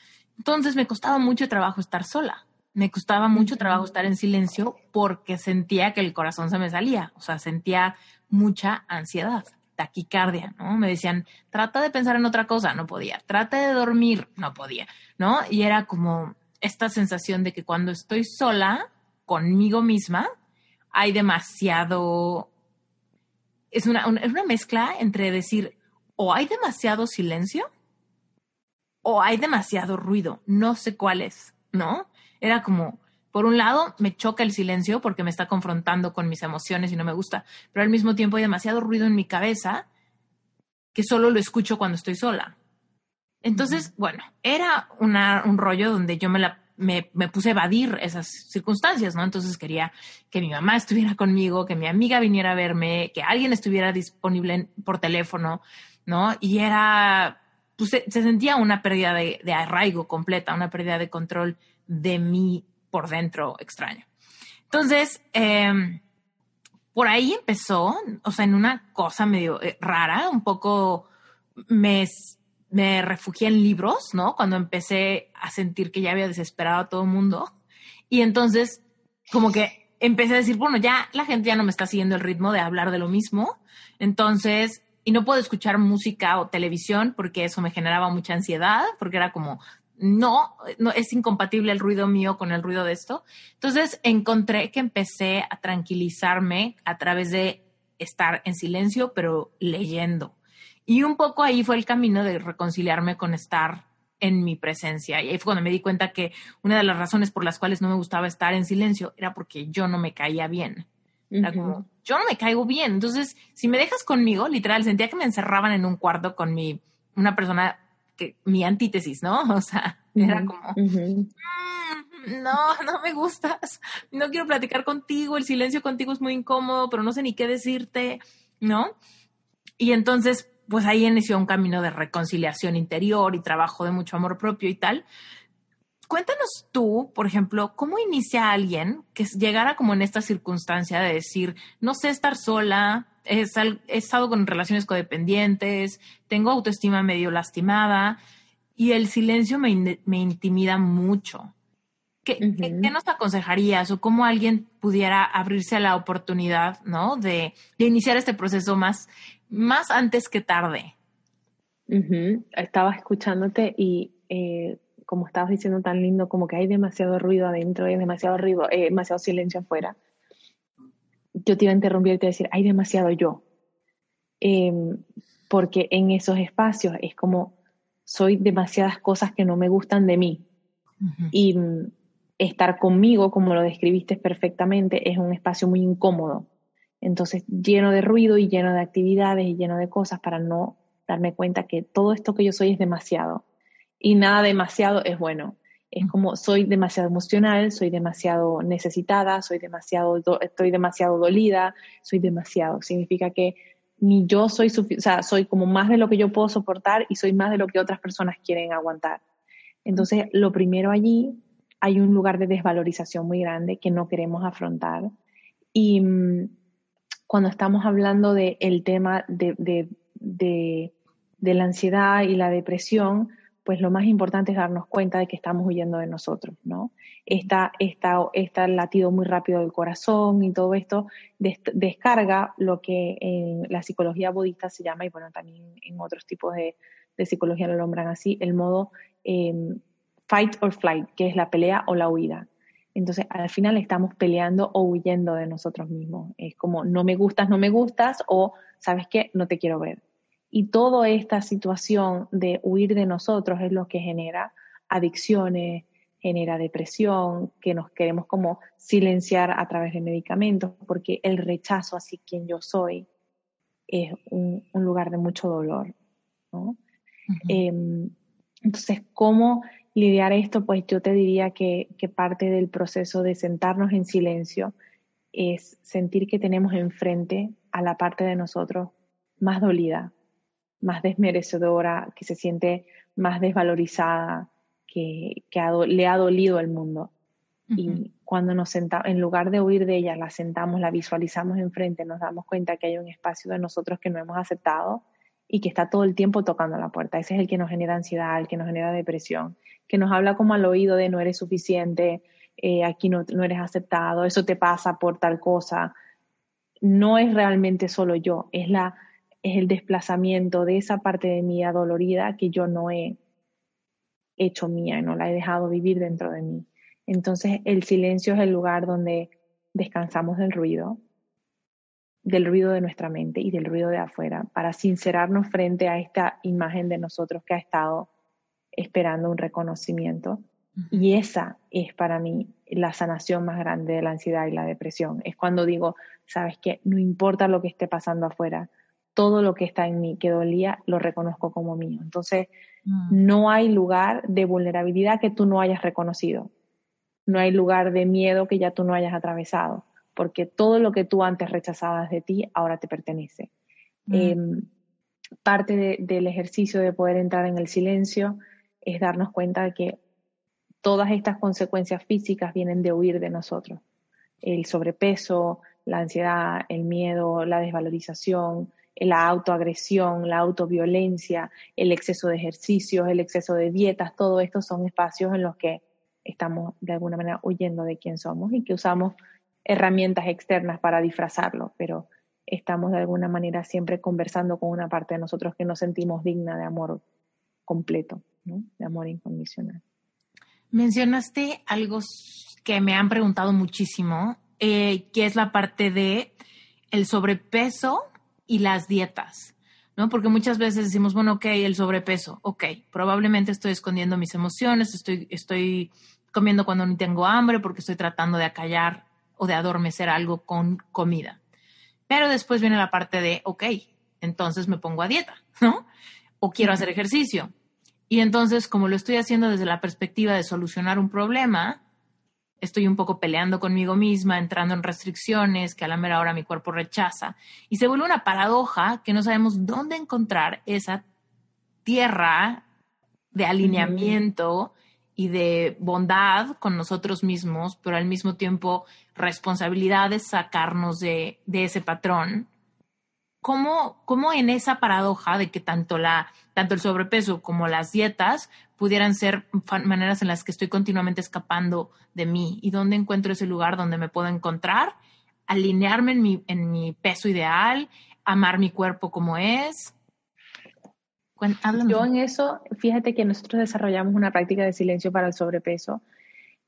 Entonces me costaba mucho trabajo estar sola me costaba mucho trabajo estar en silencio porque sentía que el corazón se me salía, o sea, sentía mucha ansiedad, taquicardia, ¿no? Me decían, trata de pensar en otra cosa, no podía, trata de dormir, no podía, ¿no? Y era como esta sensación de que cuando estoy sola conmigo misma, hay demasiado, es una, es una mezcla entre decir, o hay demasiado silencio, o hay demasiado ruido, no sé cuál es, ¿no? Era como, por un lado, me choca el silencio porque me está confrontando con mis emociones y no me gusta, pero al mismo tiempo hay demasiado ruido en mi cabeza que solo lo escucho cuando estoy sola. Entonces, bueno, era una, un rollo donde yo me, la, me, me, puse a evadir esas circunstancias, ¿no? Entonces quería que mi mamá estuviera conmigo, que mi amiga viniera a verme, que alguien estuviera disponible por teléfono, ¿no? Y era, pues se, sentía una pérdida de, arraigo completa, una pérdida de control de mí por dentro extraño. Entonces, em, por ahí empezó, o sea, en una cosa medio eh, rara, un poco me, me refugié en libros, ¿no? Cuando empecé a sentir que ya había desesperado a todo el mundo. Y entonces, como que empecé a decir, bueno, ya la gente ya no me está siguiendo el ritmo de hablar de lo mismo. Entonces, y no puedo escuchar música o televisión porque eso me generaba mucha ansiedad, porque era como, no, no es incompatible el ruido mío con el ruido de esto. Entonces encontré que empecé a tranquilizarme a través de estar en silencio, pero leyendo. Y un poco ahí fue el camino de reconciliarme con estar en mi presencia. Y ahí fue cuando me di cuenta que una de las razones por las cuales no me gustaba estar en silencio era porque yo no me caía bien. Era como, yo no me caigo bien. Entonces, si me dejas conmigo, literal, sentía que me encerraban en un cuarto con mi, una persona mi antítesis, ¿no? [laughs] O sea, era como, mm, no, no me gustas, no quiero platicar contigo, el silencio contigo es muy incómodo, pero no sé ni qué decirte, ¿no? Y entonces, pues ahí inició un camino de reconciliación interior y trabajo de mucho amor propio y tal. Cuéntanos tú, por ejemplo, cómo inicia alguien que llegara como en esta circunstancia de decir, no sé estar sola, he, estado con relaciones codependientes, tengo autoestima medio lastimada y el silencio me, intimida mucho. ¿Qué, nos aconsejarías o cómo alguien pudiera abrirse a la oportunidad, ¿no? De, iniciar este proceso más, más antes que tarde. Estaba escuchándote y eh, como estabas diciendo tan lindo, como que hay demasiado ruido adentro, hay demasiado ruido, eh, demasiado silencio afuera yo te iba a interrumpir y te iba a decir, hay demasiado yo. Em, porque en esos espacios es como, soy demasiadas cosas que no me gustan de mí. Y mm, estar conmigo, como lo describiste perfectamente, es un espacio muy incómodo. Entonces, lleno de ruido y lleno de actividades y lleno de cosas para no darme cuenta que todo esto que yo soy es demasiado. Y nada demasiado es bueno. Es como soy demasiado emocional, soy demasiado necesitada, soy demasiado, estoy demasiado dolida, soy demasiado. Significa que ni yo soy, o sea, soy como más de lo que yo puedo soportar y soy más de lo que otras personas quieren aguantar. Entonces, lo primero allí, hay un lugar de desvalorización muy grande que no queremos afrontar Y mm, cuando estamos hablando del el tema de, de, de, de la ansiedad y la depresión, pues lo más importante es darnos cuenta de que estamos huyendo de nosotros, ¿no? Esta, esta, esta latido muy rápido del corazón y todo esto descarga lo que en la psicología budista se llama, y bueno, también en otros tipos de, de psicología lo nombran así, el modo em, fight or flight, que es la pelea o la huida. Entonces, al final estamos peleando o huyendo de nosotros mismos. Es como, no me gustas, no me gustas, o, ¿sabes qué? No te quiero ver. Y toda esta situación de huir de nosotros es lo que genera adicciones, genera depresión, que nos queremos como silenciar a través de medicamentos, porque el rechazo así quien yo soy es un, lugar de mucho dolor. Em, entonces, ¿cómo lidiar esto? Pues yo te diría que, que parte del proceso de sentarnos en silencio es sentir que tenemos enfrente a la parte de nosotros más dolida, más desmerecedora, que se siente más desvalorizada, que, le ha dolido el mundo. Y cuando nos sentamos, en lugar de huir de ella, la sentamos, la visualizamos enfrente, nos damos cuenta que hay un espacio de nosotros que no hemos aceptado y que está todo el tiempo tocando la puerta. Ese es el que nos genera ansiedad, el que nos genera depresión, que nos habla como al oído de no eres suficiente, eh, aquí no, no eres aceptado, eso te pasa por tal cosa. No es realmente solo yo, es la es el desplazamiento de esa parte de mí adolorida que yo no he hecho mía, no la he dejado vivir dentro de mí. Entonces el silencio es el lugar donde descansamos del ruido, del ruido de nuestra mente y del ruido de afuera, para sincerarnos frente a esta imagen de nosotros que ha estado esperando un reconocimiento. Y esa es para mí la sanación más grande de la ansiedad y la depresión. Es cuando digo, sabes que no importa lo que esté pasando afuera, todo lo que está en mí que dolía lo reconozco como mío. Entonces, mm. no hay lugar de vulnerabilidad que tú no hayas reconocido. No hay lugar de miedo que ya tú no hayas atravesado, porque todo lo que tú antes rechazabas de ti ahora te pertenece. Mm. Em, parte del ejercicio de poder entrar en el silencio es darnos cuenta de que todas estas consecuencias físicas vienen de huir de nosotros. El sobrepeso, la ansiedad, el miedo, la desvalorización, la autoagresión, la autoviolencia, el exceso de ejercicios, el exceso de dietas, todo esto son espacios en los que estamos de alguna manera huyendo de quién somos y que usamos herramientas externas para disfrazarlo, pero estamos de alguna manera siempre conversando con una parte de nosotros que nos sentimos digna de amor completo, de amor incondicional. Mencionaste algo que me han preguntado muchísimo, eh, que es la parte de el sobrepeso y las dietas, ¿no? Porque muchas veces decimos, bueno, ok, el sobrepeso, ok, probablemente estoy escondiendo mis emociones, estoy, estoy comiendo cuando no tengo hambre porque estoy tratando de acallar o de adormecer algo con comida. Pero después viene la parte de, ok, entonces me pongo a dieta, ¿no? O quiero hacer ejercicio. Y entonces, como lo estoy haciendo desde la perspectiva de solucionar un problema, estoy un poco peleando conmigo misma, entrando en restricciones que a la mera hora mi cuerpo rechaza. Y se vuelve una paradoja que no sabemos dónde encontrar esa tierra de alineamiento y de bondad con nosotros mismos, pero al mismo tiempo responsabilidad de sacarnos de, de ese patrón. ¿Cómo, ¿Cómo en esa paradoja de que tanto, la, tanto el sobrepeso como las dietas pudieran ser maneras en las que estoy continuamente escapando de mí. Y dónde encuentro ese lugar donde me puedo encontrar, alinearme en mi, en mi peso ideal, amar mi cuerpo como es. Yo en eso, fíjate que nosotros desarrollamos una práctica de silencio para el sobrepeso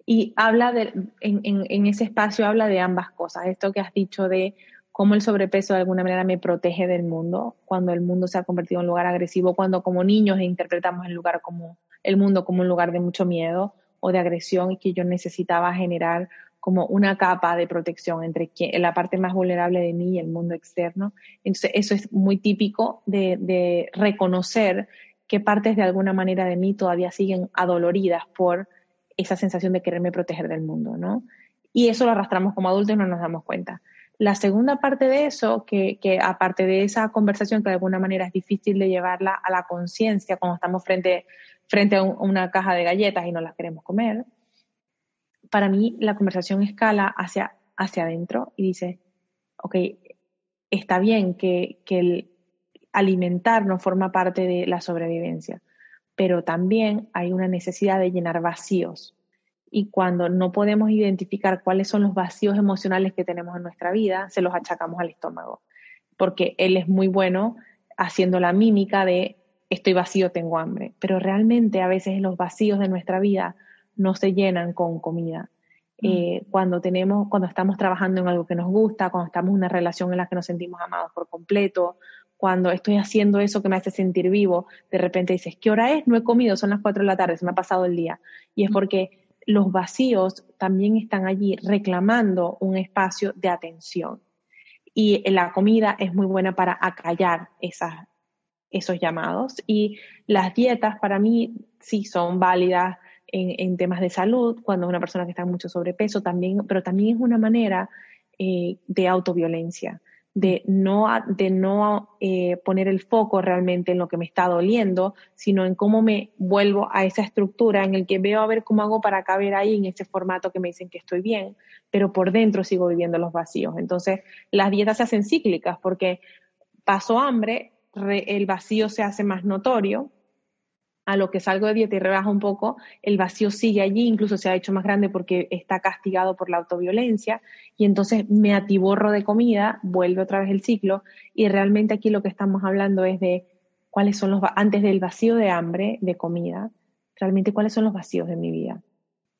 y habla de, en, en, en ese espacio habla de ambas cosas, esto que has dicho de cómo el sobrepeso de alguna manera me protege del mundo, cuando el mundo se ha convertido en un lugar agresivo, cuando como niños interpretamos el lugar como el mundo como un lugar de mucho miedo o de agresión y que yo necesitaba generar como una capa de protección entre la parte más vulnerable de mí y el mundo externo. Entonces, eso es muy típico de, de reconocer qué partes de alguna manera de mí todavía siguen adoloridas por esa sensación de quererme proteger del mundo, ¿no? Y eso lo arrastramos como adultos y no nos damos cuenta. La segunda parte de eso, que, que, aparte de esa conversación que de alguna manera es difícil de llevarla a la conciencia cuando estamos frente frente a, una caja de galletas y no las queremos comer, para mí la conversación escala hacia hacia adentro y dice, ok, está bien que, que el alimentar no forma parte de la sobrevivencia, pero también hay una necesidad de llenar vacíos. Y cuando no podemos identificar cuáles son los vacíos emocionales que tenemos en nuestra vida, se los achacamos al estómago, porque él es muy bueno haciendo la mímica de estoy vacío, tengo hambre, pero realmente a veces los vacíos de nuestra vida no se llenan con comida. Mm. Eh, cuando tenemos, cuando estamos trabajando en algo que nos gusta, cuando estamos en una relación en la que nos sentimos amados por completo, cuando estoy haciendo eso que me hace sentir vivo, de repente dices, ¿qué hora es? No he comido, son las cuatro de la tarde, se me ha pasado el día. Y es mm. porque los vacíos también están allí reclamando un espacio de atención. Y la comida es muy buena para acallar esas, esos llamados. Y las dietas para mí sí son válidas en, temas de salud, cuando una persona que está mucho sobrepeso también, pero también es una manera eh, de autoviolencia, de no, de no eh, poner el foco realmente en lo que me está doliendo, sino en cómo me vuelvo a esa estructura en el que veo a ver cómo hago para caber ahí en ese formato que me dicen que estoy bien, pero por dentro sigo viviendo los vacíos. Entonces, las dietas se hacen cíclicas porque paso hambre, el vacío se hace más notorio, a lo que salgo de dieta y rebajo un poco, el vacío sigue allí, incluso se ha hecho más grande porque está castigado por la autoviolencia y entonces me atiborro de comida, vuelve otra vez el ciclo y realmente aquí lo que estamos hablando es de cuáles son los, antes del vacío de hambre, de comida, realmente cuáles son los vacíos de mi vida.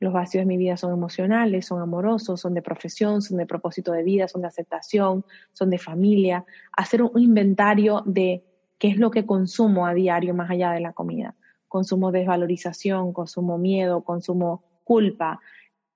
Los vacíos de mi vida son emocionales, son amorosos, son de profesión, son de propósito de vida, son de aceptación, son de familia. Hacer un inventario de qué es lo que consumo a diario más allá de la comida consumo desvalorización, consumo miedo, consumo culpa.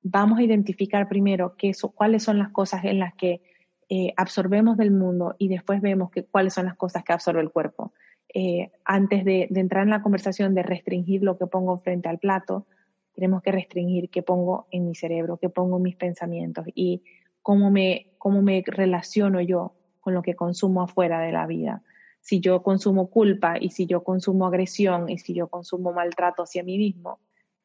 Vamos a identificar primero qué cuáles son las cosas en las que eh, absorbemos del mundo y después vemos cuáles son las cosas que absorbe el cuerpo. Eh, antes de, entrar en la conversación de restringir lo que pongo frente al plato, tenemos que restringir qué pongo en mi cerebro, qué pongo en mis pensamientos y cómo me, cómo me relaciono yo con lo que consumo afuera de la vida si yo consumo culpa y si yo consumo agresión y si yo consumo maltrato hacia mí mismo,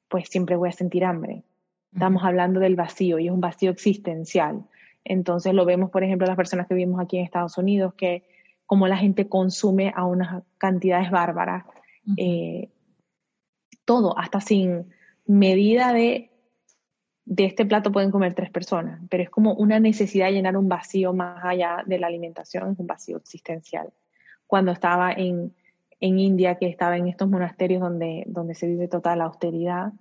pues siempre voy a sentir hambre. Estamos hablando del vacío y es un vacío existencial. Entonces lo vemos, por ejemplo, las personas que vivimos aquí en Estados Unidos, que como la gente consume a unas cantidades bárbaras, eh, todo, hasta sin medida de, de este plato pueden comer tres personas, pero es como una necesidad de llenar un vacío más allá de la alimentación, es un vacío existencial cuando estaba en, India, que estaba en estos monasterios donde, donde se vive total austeridad,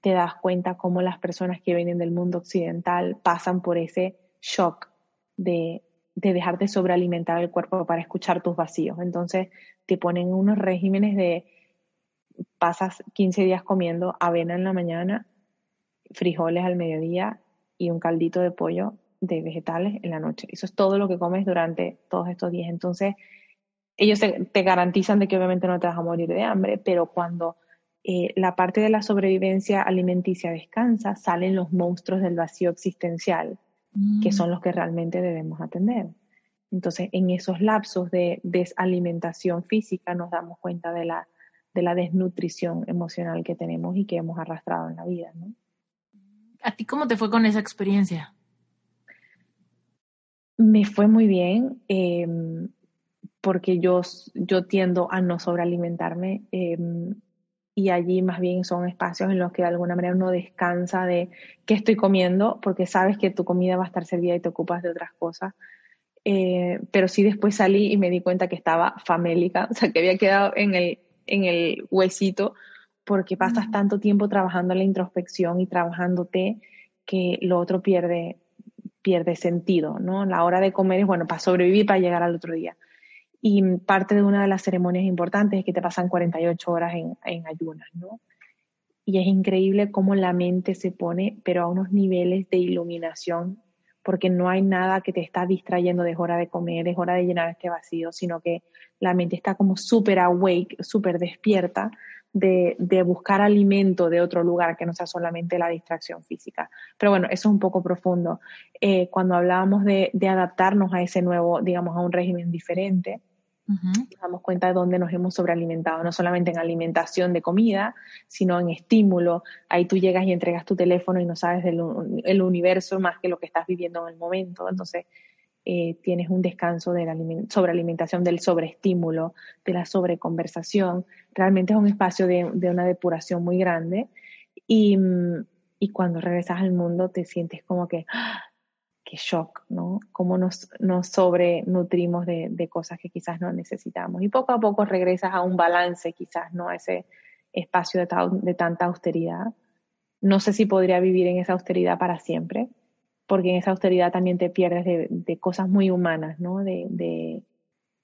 te das cuenta cómo las personas que vienen del mundo occidental pasan por ese shock de, de dejar de sobrealimentar el cuerpo para escuchar tus vacíos. Entonces te ponen unos regímenes de pasas 15 días comiendo avena en la mañana, frijoles al mediodía y un caldito de pollo de vegetales en la noche. Eso es todo lo que comes durante todos estos días. Entonces, ellos te, garantizan de que obviamente no te vas a morir de hambre, pero cuando eh, la parte de la sobrevivencia alimenticia descansa, salen los monstruos del vacío existencial, que son los que realmente debemos atender. Entonces, en esos lapsos de desalimentación física nos damos cuenta de la, de la desnutrición emocional que tenemos y que hemos arrastrado en la vida. ¿no? ¿A ti cómo te fue con esa experiencia? Me fue muy bien. Eh, porque yo, yo tiendo a no sobrealimentarme em, y allí más bien son espacios en los que de alguna manera uno descansa de qué estoy comiendo porque sabes que tu comida va a estar servida y te ocupas de otras cosas. Eh, pero sí después salí y me di cuenta que estaba famélica, [laughs] o sea, que había quedado en el, en el huesito porque pasas tanto tiempo trabajando en la introspección y trabajándote que lo otro pierde, pierde sentido, ¿no? La hora de comer es, bueno, para sobrevivir, para llegar al otro día. Y parte de una de las ceremonias importantes es que te pasan 48 horas en, en ayunas, ¿no? Y es increíble cómo la mente se pone, pero a unos niveles de iluminación, porque no hay nada que te está distrayendo, de hora de comer, es hora de llenar este vacío, sino que la mente está como súper awake, súper despierta de, buscar alimento de otro lugar que no sea solamente la distracción física. Pero bueno, eso es un poco profundo. Eh, cuando hablábamos de adaptarnos a ese nuevo, digamos, a un régimen diferente, Nos damos cuenta de dónde nos hemos sobrealimentado, no solamente en alimentación de comida, sino en estímulo. Ahí tú llegas y entregas tu teléfono y no sabes del el universo más que lo que estás viviendo en el momento. Entonces, eh, tienes un descanso de la sobrealimentación, del sobreestímulo, de la sobreconversación. Realmente es un espacio de, una depuración muy grande. Y, y, cuando regresas al mundo te sientes como que, ¡ah! Qué shock, ¿no? Cómo nos, nos sobrenutrimos de, de, cosas que quizás no necesitamos. Y poco a poco regresas a un balance, quizás, ¿no? A ese espacio de, de tanta austeridad. No sé si podría vivir en esa austeridad para siempre, porque en esa austeridad también te pierdes de, de cosas muy humanas, ¿no? De,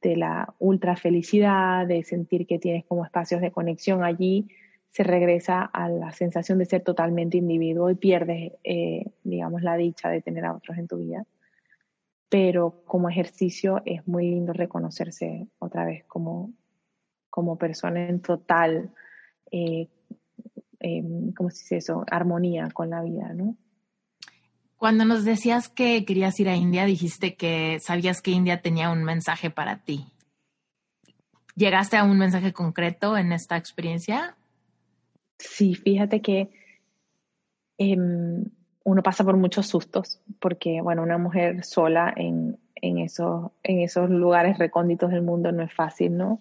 la ultra felicidad, de sentir que tienes como espacios de conexión allí, se regresa a la sensación de ser totalmente individuo y pierdes, eh, digamos, la dicha de tener a otros en tu vida. Pero como ejercicio es muy lindo reconocerse otra vez como, como persona en total, eh, eh, ¿cómo se dice eso? Armonía con la vida, ¿no? Cuando nos decías que querías ir a India, dijiste que sabías que India tenía un mensaje para ti. ¿Llegaste a un mensaje concreto en esta experiencia? Sí, fíjate que eh, uno pasa por muchos sustos, porque, bueno, una mujer sola en, en, esos, en esos lugares recónditos del mundo no es fácil, ¿no?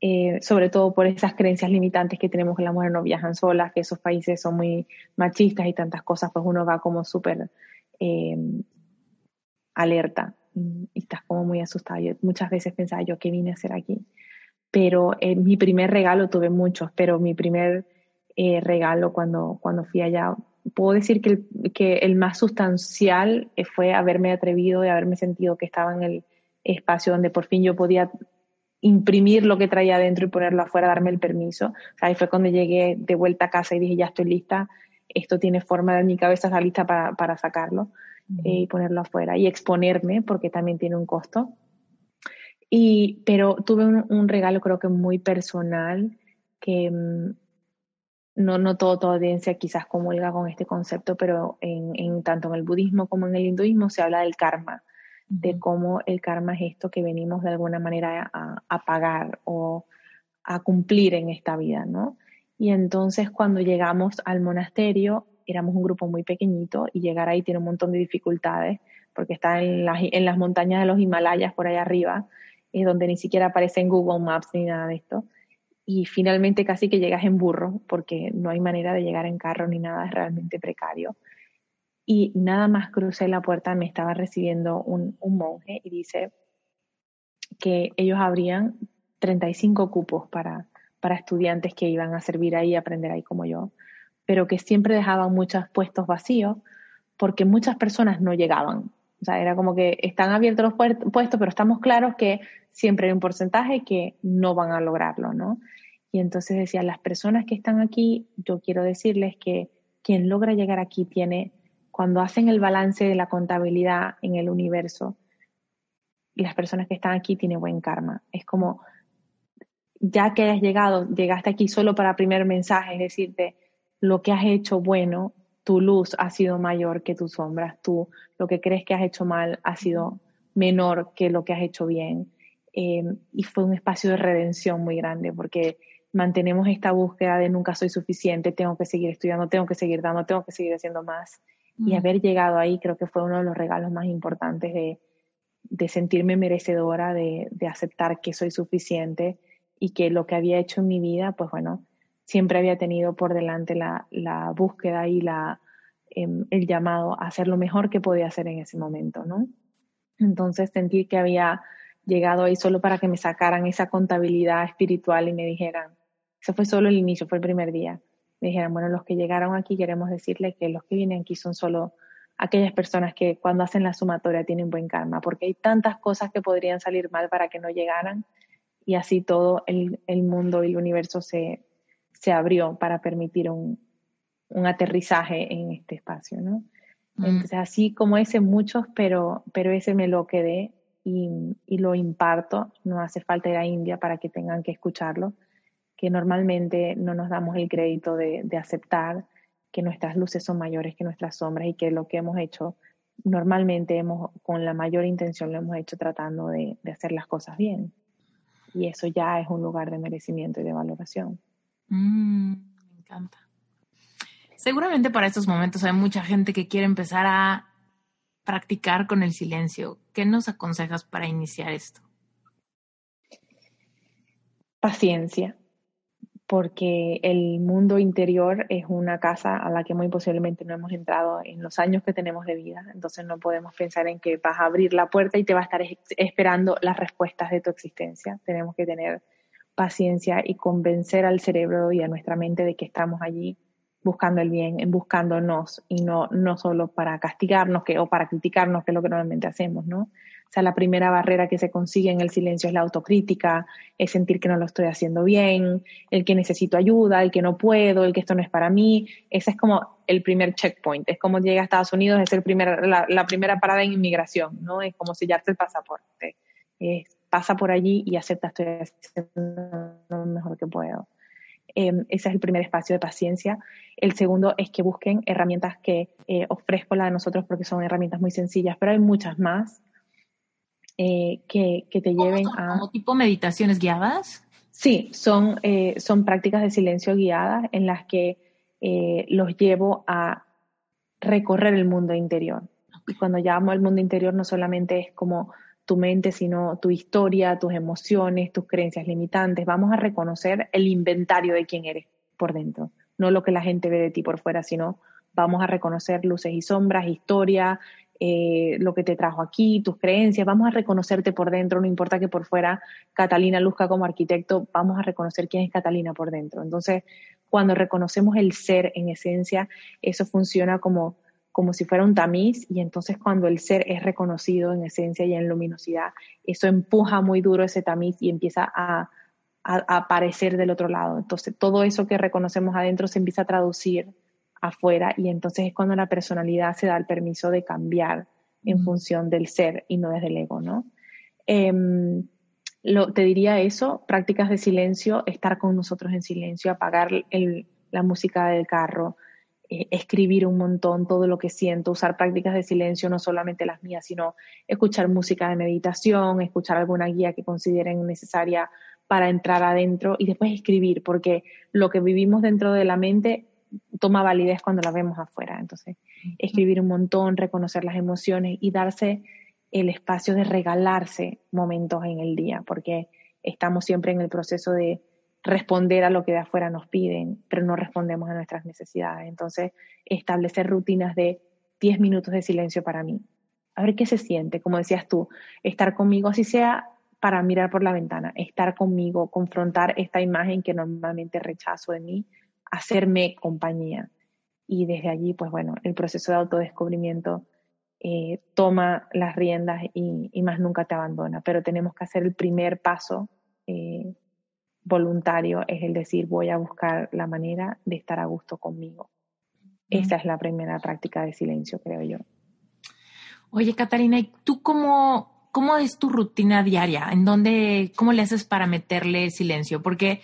Eh, sobre todo por esas creencias limitantes que tenemos que las mujeres no viajan solas, que esos países son muy machistas y tantas cosas, pues uno va como súper eh, alerta y, y, estás como muy asustada. Yo muchas veces pensaba yo, ¿qué vine a hacer aquí? Pero eh, mi primer regalo tuve muchos, pero mi primer eh, regalo cuando, cuando fui allá. Puedo decir que el, que el más sustancial eh, fue haberme atrevido y haberme sentido que estaba en el espacio donde por fin yo podía imprimir lo que traía adentro y ponerlo afuera, darme el permiso. O sea, ahí fue cuando llegué de vuelta a casa y dije, ya estoy lista, esto tiene forma de mi cabeza, está lista para, para sacarlo y ponerlo afuera y exponerme porque también tiene un costo. Y, pero tuve un, un regalo creo que muy personal que mm, no, no toda audiencia quizás comulga con este concepto, pero en, en, tanto en el budismo como en el hinduismo se habla del karma, de cómo el karma es esto que venimos de alguna manera a, a, pagar o a cumplir en esta vida, ¿no? Y entonces cuando llegamos al monasterio, éramos un grupo muy pequeñito y llegar ahí tiene un montón de dificultades, porque está en las, en las montañas de los Himalayas por allá arriba, es donde ni siquiera aparece en Google Maps ni nada de esto y finalmente casi que llegas en burro porque no hay manera de llegar en carro ni nada, es realmente precario. Y nada más crucé la puerta, me estaba recibiendo un, monje y dice que ellos abrían 35 cupos para, para estudiantes que iban a servir ahí, aprender ahí como yo, pero que siempre dejaban muchos puestos vacíos porque muchas personas no llegaban. O sea, era como que están abiertos los puestos, pero estamos claros que siempre hay un porcentaje que no van a lograrlo, ¿no? Y entonces decía, las personas que están aquí, yo quiero decirles que quien logra llegar aquí tiene, cuando hacen el balance de la contabilidad en el universo, las personas que están aquí tienen buen karma. Es como, ya que hayas llegado, llegaste aquí solo para primer mensaje, es decirte, lo que has hecho bueno, tu luz ha sido mayor que tus sombras, tú lo que crees que has hecho mal ha sido menor que lo que has hecho bien. Eh, y fue un espacio de redención muy grande porque mantenemos esta búsqueda de nunca soy suficiente, tengo que seguir estudiando, tengo que seguir dando, tengo que seguir haciendo más. Mm. Y haber llegado ahí creo que fue uno de los regalos más importantes de, de sentirme merecedora, de, de, aceptar que soy suficiente y que lo que había hecho en mi vida, pues bueno, siempre había tenido por delante la, la búsqueda y la, eh, el llamado a hacer lo mejor que podía hacer en ese momento, ¿no? Entonces sentir que había llegado ahí solo para que me sacaran esa contabilidad espiritual y me dijeran, eso fue solo el inicio, fue el primer día. Me dijeron, bueno, los que llegaron aquí queremos decirle que los que vienen aquí son solo aquellas personas que cuando hacen la sumatoria tienen buen karma, porque hay tantas cosas que podrían salir mal para que no llegaran y así todo el, el mundo y el universo se, se abrió para permitir un, un aterrizaje en este espacio, ¿no? Mm. Entonces, así como ese, muchos, pero, pero ese me lo quedé y, y, lo imparto. No hace falta ir a India para que tengan que escucharlo que normalmente no nos damos el crédito de, de, aceptar que nuestras luces son mayores que nuestras sombras y que lo que hemos hecho normalmente hemos, con la mayor intención lo hemos hecho tratando de, de hacer las cosas bien. Y eso ya es un lugar de merecimiento y de valoración. Mm, me encanta. Seguramente para estos momentos hay mucha gente que quiere empezar a practicar con el silencio. ¿Qué nos aconsejas para iniciar esto? Paciencia, porque el mundo interior es una casa a la que muy posiblemente no hemos entrado en los años que tenemos de vida. Entonces no podemos pensar en que vas a abrir la puerta y te va a estar esperando las respuestas de tu existencia. Tenemos que tener paciencia y convencer al cerebro y a nuestra mente de que estamos allí buscando el bien, en buscándonos y no, no solo para castigarnos que, o para criticarnos, que es lo que normalmente hacemos, ¿no? O sea, la primera barrera que se consigue en el silencio es la autocrítica, es sentir que no lo estoy haciendo bien, el que necesito ayuda, el que no puedo, el que esto no es para mí. Ese es como el primer checkpoint. Es como llega a Estados Unidos, es el primer, la, primera parada en inmigración, ¿no? Es como sellarte el pasaporte. Pasa por allí y acepta estoy haciendo lo mejor que puedo. Em, ese es el primer espacio de paciencia. El segundo es que busquen herramientas que eh, ofrezco la de nosotros porque son herramientas muy sencillas, pero hay muchas más eh, que, que, te lleven a... ¿Como tipo meditaciones guiadas? Sí, son, eh, son prácticas de silencio guiadas en las que los llevo a recorrer el mundo interior. Y cuando llamo al mundo interior no solamente es como tu mente, sino tu historia, tus emociones, tus creencias limitantes. Vamos a reconocer el inventario de quién eres por dentro, no lo que la gente ve de ti por fuera, sino vamos a reconocer luces y sombras, historia, eh, lo que te trajo aquí, tus creencias, vamos a reconocerte por dentro, no importa que por fuera Catalina luzca como arquitecto, vamos a reconocer quién es Catalina por dentro. Entonces, cuando reconocemos el ser en esencia, eso funciona como como si fuera un tamiz y entonces cuando el ser es reconocido en esencia y en luminosidad, eso empuja muy duro ese tamiz y empieza a, aparecer del otro lado. Entonces todo eso que reconocemos adentro se empieza a traducir afuera y entonces es cuando la personalidad se da el permiso de cambiar en función del ser y no desde el ego, ¿no? Em, lo, te diría eso, prácticas de silencio, estar con nosotros en silencio, apagar la música del carro, escribir un montón todo lo que siento, usar prácticas de silencio, no solamente las mías, sino escuchar música de meditación, escuchar alguna guía que consideren necesaria para entrar adentro y después escribir, porque lo que vivimos dentro de la mente toma validez cuando la vemos afuera. Entonces, escribir un montón, reconocer las emociones y darse el espacio de regalarse momentos en el día, porque estamos siempre en el proceso de responder a lo que de afuera nos piden, pero no respondemos a nuestras necesidades. Entonces, establecer rutinas de 10 minutos de silencio para mí. A ver qué se siente, como decías tú, estar conmigo, así sea para mirar por la ventana, estar conmigo, confrontar esta imagen que normalmente rechazo de mí, hacerme compañía. Y desde allí, pues bueno, el proceso de autodescubrimiento eh, toma las riendas y, más nunca te abandona, pero tenemos que hacer el primer paso eh, voluntario es el decir voy a buscar la manera de estar a gusto conmigo. Esa es la primera práctica de silencio, creo yo. Oye, Catalina, ¿y tú cómo, cómo es tu rutina diaria? ¿En dónde, cómo le haces para meterle silencio? Porque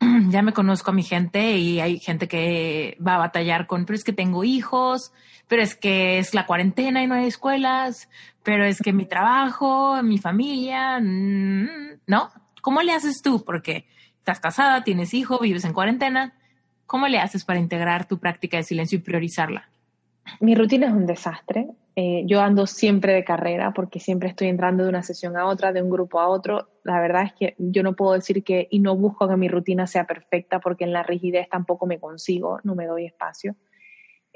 [clears throat] ya me conozco a mi gente y hay gente que va a batallar con, pero es que tengo hijos, pero es que es la cuarentena y no hay escuelas, pero es que mi trabajo, mi familia, mm, ¿no? ¿Cómo le haces tú? Porque estás casada, tienes hijo, vives en cuarentena. ¿Cómo le haces para integrar tu práctica de silencio y priorizarla? Mi rutina es un desastre. Eh, yo ando siempre de carrera porque siempre estoy entrando de una sesión a otra, de un grupo a otro. La verdad es que yo no puedo decir que, y no busco que mi rutina sea perfecta porque en la rigidez tampoco me consigo, no me doy espacio.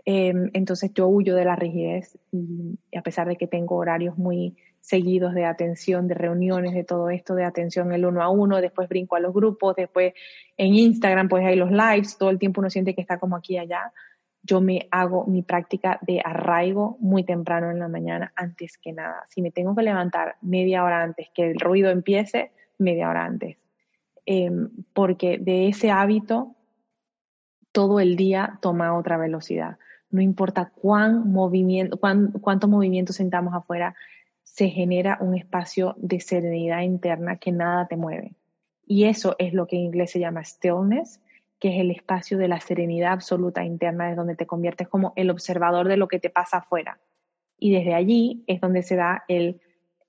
Em, entonces yo huyo de la rigidez y, a pesar de que tengo horarios muy seguidos de atención, de reuniones, de todo esto, de atención el uno a uno, después brinco a los grupos, después en Instagram pues hay los lives, todo el tiempo uno siente que está como aquí y allá. Yo me hago mi práctica de arraigo muy temprano en la mañana, antes que nada. Si me tengo que levantar media hora antes que el ruido empiece, media hora antes. Em, porque de ese hábito todo el día toma otra velocidad. No importa cuán movimiento, cuán, cuánto movimiento sentamos afuera, se genera un espacio de serenidad interna que nada te mueve. Y eso es lo que en inglés se llama stillness, que es el espacio de la serenidad absoluta interna, es donde te conviertes como el observador de lo que te pasa afuera. Y desde allí es donde se da el,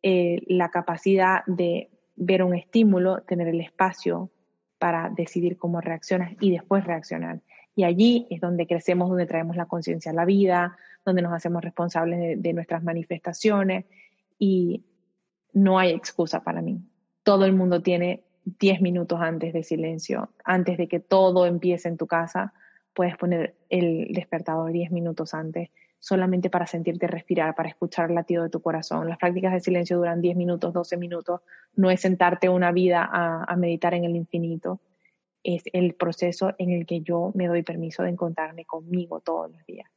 la capacidad de ver un estímulo, tener el espacio para decidir cómo reaccionas y después reaccionar. Y allí es donde crecemos, donde traemos la conciencia a la vida, donde nos hacemos responsables de, nuestras manifestaciones y no hay excusa para mí. Todo el mundo tiene 10 minutos antes de silencio, antes de que todo empiece en tu casa, puedes poner el despertador 10 minutos antes, solamente para sentirte respirar, para escuchar el latido de tu corazón. Las prácticas de silencio duran 10 minutos, 12 minutos, no es sentarte una vida a, meditar en el infinito, es el proceso en el que yo me doy permiso de encontrarme conmigo todos los días.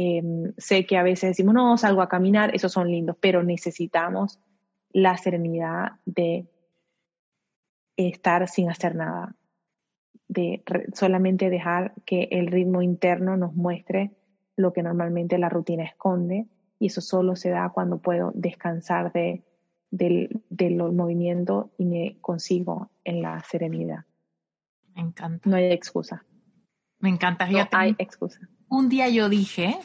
Em, sé que a veces decimos, no, salgo a caminar, esos son lindos, pero necesitamos la serenidad de estar sin hacer nada, de solamente dejar que el ritmo interno nos muestre lo que normalmente la rutina esconde y eso solo se da cuando puedo descansar de, del, del movimiento y me consigo en la serenidad. Me encanta. No hay excusa. Me encanta. no hay excusa. Un día yo dije,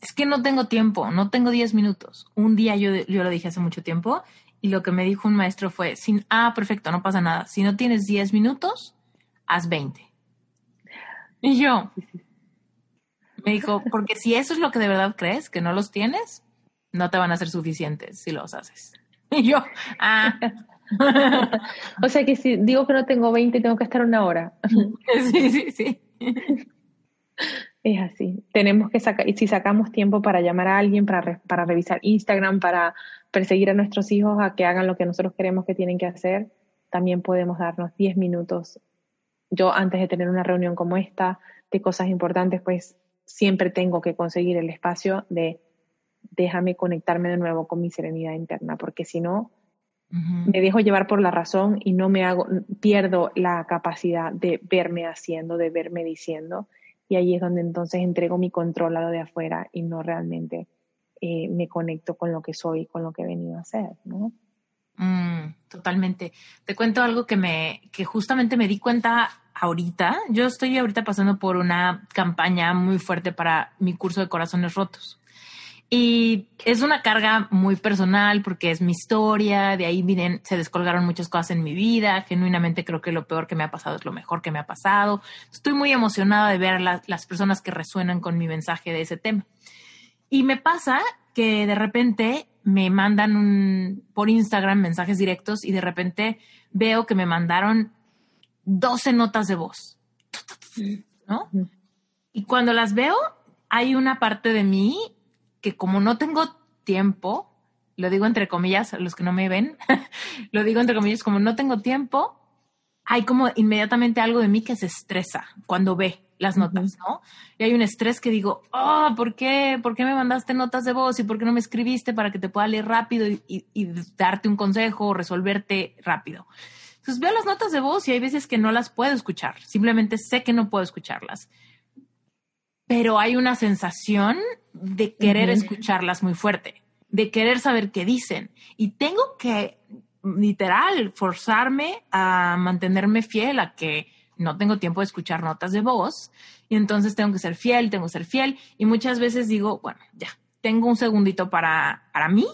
es que no tengo tiempo, no tengo 10 minutos. Un día yo, yo lo dije hace mucho tiempo y lo que me dijo un maestro fue, sin, ah, perfecto, no pasa nada. Si no tienes 10 minutos, haz 20. Y yo, me dijo, porque si eso es lo que de verdad crees, que no los tienes, no te van a ser suficientes si los haces. Y yo, ah. [laughs] o sea que si digo que no tengo 20, tengo que estar una hora. [laughs] sí, sí, sí. [laughs] Es así. Tenemos que sacar, y si sacamos tiempo para llamar a alguien, para, para revisar Instagram, para perseguir a nuestros hijos a que hagan lo que nosotros queremos que tienen que hacer, también podemos darnos 10 minutos. Yo antes de tener una reunión como esta, de cosas importantes, pues siempre tengo que conseguir el espacio de déjame conectarme de nuevo con mi serenidad interna, porque si no, me dejo llevar por la razón y no me hago, pierdo la capacidad de verme haciendo, de verme diciendo y ahí es donde entonces entrego mi control a lo de afuera y no realmente eh, me conecto con lo que soy, con lo que he venido a hacer, ¿no? Mm, totalmente. Te cuento algo que me, que justamente me di cuenta ahorita. Yo estoy ahorita pasando por una campaña muy fuerte para mi curso de corazones rotos. Y es una carga muy personal porque es mi historia, de ahí vienen, se descolgaron muchas cosas en mi vida, genuinamente creo que lo peor que me ha pasado es lo mejor que me ha pasado. Estoy muy emocionada de ver las personas que resuenan con mi mensaje de ese tema. Y me pasa que de repente me mandan un, por Instagram mensajes directos y de repente veo que me mandaron 12 notas de voz. ¿No? Y cuando las veo, hay una parte de mí que como no tengo tiempo, lo digo entre comillas, los que no me ven, [laughs] lo digo entre comillas, como no tengo tiempo, hay como inmediatamente algo de mí que se estresa cuando ve las notas, ¿no? Y hay un estrés que digo, oh, ¿por qué? ¿Por qué me mandaste notas de voz? ¿Y por qué no me escribiste para que te pueda leer rápido y, y darte un consejo o resolverte rápido? Entonces veo las notas de voz y hay veces que no las puedo escuchar, simplemente sé que no puedo escucharlas pero hay una sensación de querer escucharlas muy fuerte, de querer saber qué dicen. Y tengo que, literal, forzarme a mantenerme fiel a que no tengo tiempo de escuchar notas de voz y entonces tengo que ser fiel, tengo que ser fiel. Y muchas veces digo, bueno, ya, tengo un segundito para, para mí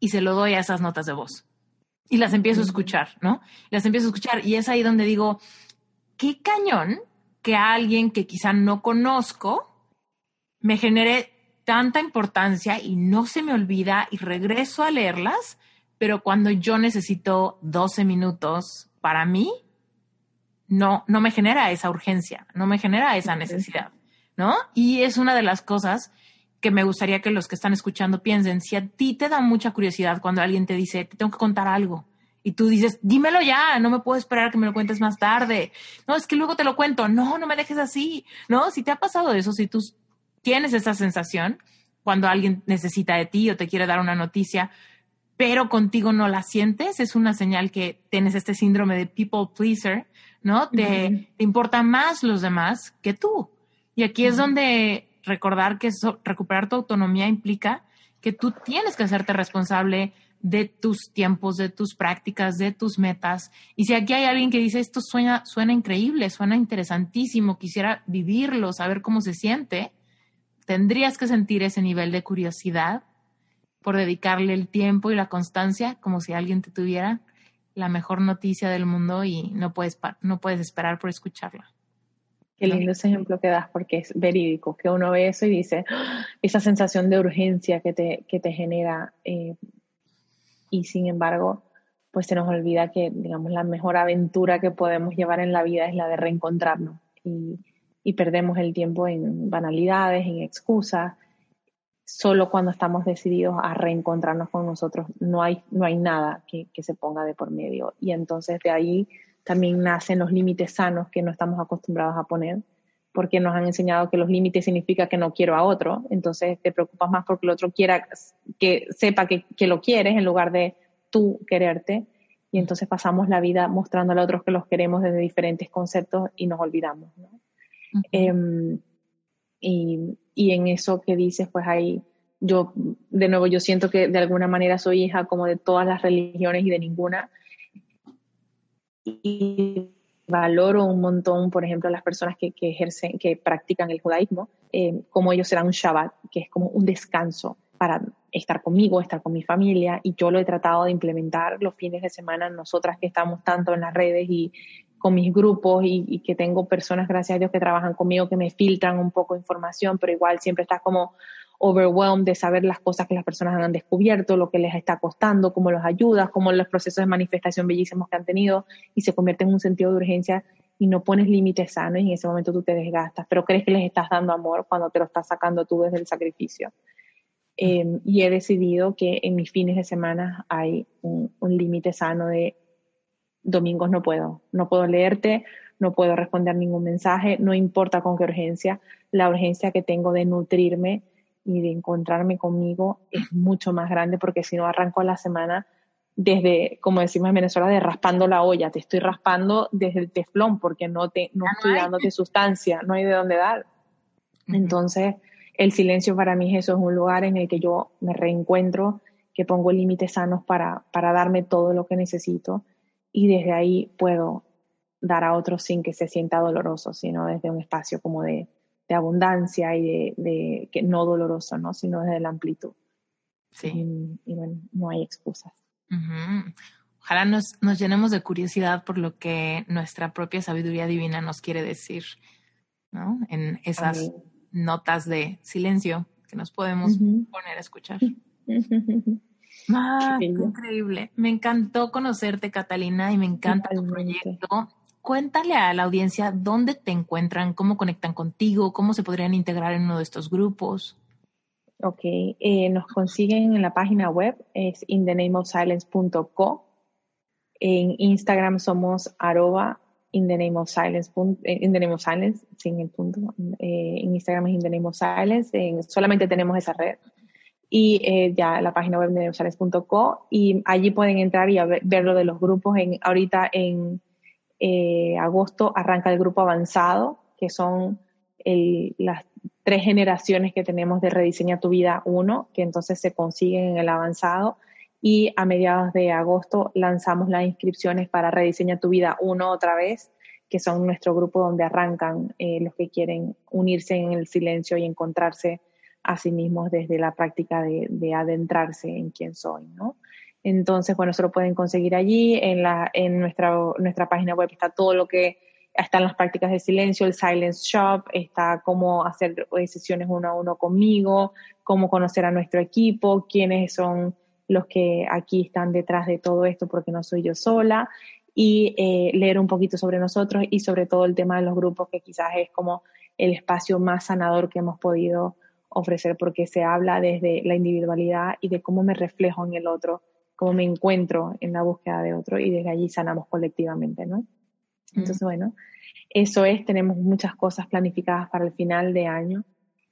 y se lo doy a esas notas de voz. Y las empiezo a escuchar, ¿no? Las empiezo a escuchar y es ahí donde digo, qué cañón que alguien que quizá no conozco me genere tanta importancia y no se me olvida y regreso a leerlas, pero cuando yo necesito 12 minutos para mí, no, no me genera esa urgencia, no me genera esa necesidad, ¿no? Y es una de las cosas que me gustaría que los que están escuchando piensen, si a ti te da mucha curiosidad cuando alguien te dice, te tengo que contar algo, y tú dices, dímelo ya, no me puedo esperar que me lo cuentes más tarde. No, es que luego te lo cuento. No, no me dejes así. No, si te ha pasado eso, si tú tienes esa sensación cuando alguien necesita de ti o te quiere dar una noticia, pero contigo no la sientes, es una señal que tienes este síndrome de people pleaser, ¿no? Te, te importan más los demás que tú. Y aquí es donde recordar que recuperar tu autonomía implica que tú tienes que hacerte responsable de tus tiempos, de tus prácticas, de tus metas. Y si aquí hay alguien que dice, esto suena, suena increíble, suena interesantísimo, quisiera vivirlo, saber cómo se siente, tendrías que sentir ese nivel de curiosidad por dedicarle el tiempo y la constancia, como si alguien te tuviera la mejor noticia del mundo y no puedes, no puedes esperar por escucharla. Qué lindo ese ejemplo que das porque es verídico, que uno ve eso y dice, ¡Ah! esa sensación de urgencia que te, que te genera eh, y sin embargo, pues se nos olvida que, digamos, la mejor aventura que podemos llevar en la vida es la de reencontrarnos y, perdemos el tiempo en banalidades, en excusas. Solo cuando estamos decididos a reencontrarnos con nosotros, no hay, no hay nada que, que se ponga de por medio. Y entonces de ahí también nacen los límites sanos que no estamos acostumbrados a poner, porque nos han enseñado que los límites significa que no quiero a otro, entonces te preocupas más porque el otro quiera que sepa que, que lo quieres en lugar de tú quererte, y entonces pasamos la vida mostrándole a otros que los queremos desde diferentes conceptos y nos olvidamos. Em, y, y, en eso que dices, pues ahí yo, de nuevo, yo siento que de alguna manera soy hija como de todas las religiones y de ninguna, y valoro un montón, por ejemplo, las personas que, que ejercen, que practican el judaísmo, eh, como ellos serán un Shabbat, que es como un descanso para estar conmigo, estar con mi familia, y yo lo he tratado de implementar los fines de semana, nosotras que estamos tanto en las redes y con mis grupos y, y que tengo personas, gracias a Dios, que trabajan conmigo, que me filtran un poco información, pero igual siempre estás como overwhelmed de saber las cosas que las personas han descubierto, lo que les está costando, cómo los ayudas, cómo los procesos de manifestación bellísimos que han tenido y se convierte en un sentido de urgencia y no pones límites sanos y en ese momento tú te desgastas, pero crees que les estás dando amor cuando te lo estás sacando tú desde el sacrificio. Eh, y he decidido que en mis fines de semana hay un, un límite sano de domingos no puedo, no puedo leerte, no puedo responder ningún mensaje, no importa con qué urgencia, la urgencia que tengo de nutrirme y de encontrarme conmigo es mucho más grande porque si no arranco la semana desde, como decimos en Venezuela, de raspando la olla, te estoy raspando desde el teflón porque no te no estoy dándote sustancia, no hay de dónde dar. Entonces, el silencio para mí eso, es un lugar en el que yo me reencuentro, que pongo límites sanos para, para darme todo lo que necesito y desde ahí puedo dar a otros sin que se sienta doloroso, sino desde un espacio como de, de abundancia y de, que no doloroso, ¿no? Sino desde la amplitud. Sí. Y, bueno, no hay excusas. Ojalá nos, nos, llenemos de curiosidad por lo que nuestra propia sabiduría divina nos quiere decir, ¿no? En esas notas de silencio que nos podemos poner a escuchar. [laughs] Ah, increíble. Me encantó conocerte, Catalina, y me encanta tu proyecto cuéntale a la audiencia dónde te encuentran, cómo conectan contigo, cómo se podrían integrar en uno de estos grupos. Ok, eh, nos consiguen en la página web, es inthenameofsilence.co. En Instagram somos arroba in eh, in the sin el punto. Eh, en Instagram es in the solamente tenemos esa red. Y ya la página web de y allí pueden entrar y ver, lo de los grupos. Ahorita en eh, agosto arranca el grupo avanzado, que son las tres generaciones que tenemos de Rediseña tu Vida 1, que entonces se consiguen en el avanzado. Y a mediados de agosto lanzamos las inscripciones para Rediseña tu Vida 1 otra vez, que son nuestro grupo donde arrancan eh, los que quieren unirse en el silencio y encontrarse a sí mismos desde la práctica de, de adentrarse en quién soy, ¿no? Entonces, bueno, eso lo pueden conseguir allí. En, la, en nuestra, nuestra página web está todo lo que están las prácticas de silencio, el Silence Shop, está cómo hacer eh, sesiones uno a uno conmigo, cómo conocer a nuestro equipo, quiénes son los que aquí están detrás de todo esto, porque no soy yo sola, y eh, leer un poquito sobre nosotros y sobre todo el tema de los grupos, que quizás es como el espacio más sanador que hemos podido ofrecer, porque se habla desde la individualidad y de cómo me reflejo en el otro cómo me encuentro en la búsqueda de otro y desde allí sanamos colectivamente, ¿no? Entonces, bueno, eso es, tenemos muchas cosas planificadas para el final de año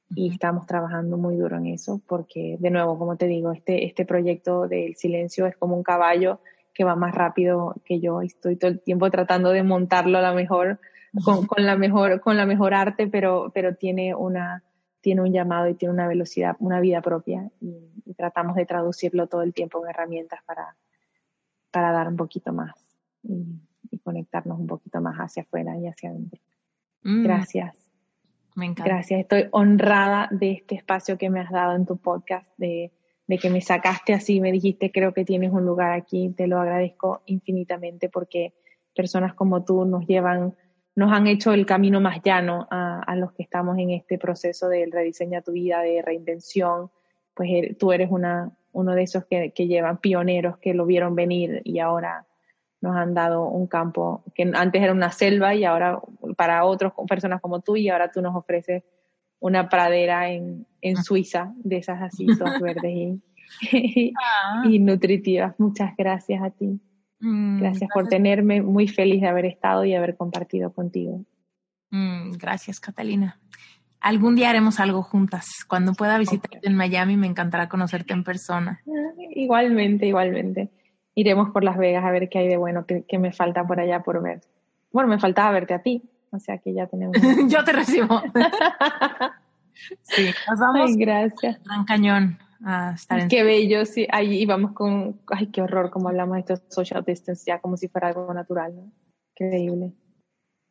y estamos trabajando muy duro en eso porque, de nuevo, como te digo, este, este proyecto del silencio es como un caballo que va más rápido que yo. Estoy todo el tiempo tratando de montarlo a la mejor, con, con la mejor, con la mejor arte, pero, pero tiene una, tiene un llamado y tiene una velocidad, una vida propia y, tratamos de traducirlo todo el tiempo en herramientas para, para dar un poquito más y, conectarnos un poquito más hacia afuera y hacia adentro. Mm. Gracias. Me encanta. Gracias. Estoy honrada de este espacio que me has dado en tu podcast, de, de que me sacaste así, me dijiste, creo que tienes un lugar aquí, te lo agradezco infinitamente porque personas como tú nos llevan, nos han hecho el camino más llano a, los que estamos en este proceso de rediseña tu vida, de reinvención, pues eh, tú eres una, uno de esos que, que llevan pioneros que lo vieron venir y ahora nos han dado un campo que antes era una selva y ahora para otras personas como tú y ahora tú nos ofreces una pradera en, en ah. Suiza de esas así [laughs] verdes y, [laughs] ah. y, nutritivas. Muchas gracias a ti. Mm, gracias, por tenerme, muy feliz de haber estado y haber compartido contigo. Mm, gracias, Catalina. Algún día haremos algo juntas. Cuando pueda visitarte en Miami, me encantará conocerte en persona. Ah, igualmente, igualmente iremos por Las Vegas a ver qué hay de bueno que, me falta por allá por ver. Bueno, me faltaba verte a ti, o sea que ya tenemos. [laughs] Yo te recibo. [laughs] sí, nos vamos. Ay, gracias. Gran cañón. A estar Qué bello, sí. Ahí íbamos con. Ay, qué horror, como hablamos de esto social distance, ya como si fuera algo natural, ¿no? Increíble.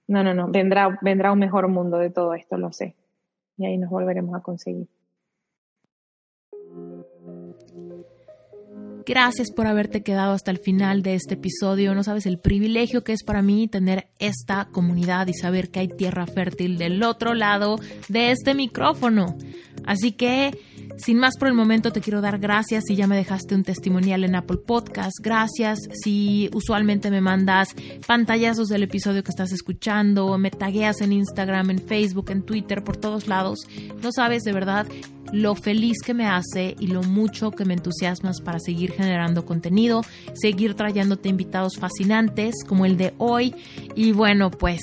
No, no, no. Vendrá, vendrá un mejor mundo de todo esto, lo sé. Y ahí nos volveremos a conseguir. Gracias por haberte quedado hasta el final de este episodio. No sabes el privilegio que es para mí tener esta comunidad y saber que hay tierra fértil del otro lado de este micrófono. Así que, sin más por el momento, te quiero dar gracias si ya me dejaste un testimonial en Apple Podcast. Gracias si usualmente me mandas pantallazos del episodio que estás escuchando, me tagueas en Instagram, en Facebook, en Twitter, por todos lados. No sabes de verdad lo feliz que me hace y lo mucho que me entusiasmas para seguir generando contenido, seguir trayéndote invitados fascinantes como el de hoy. Y bueno, pues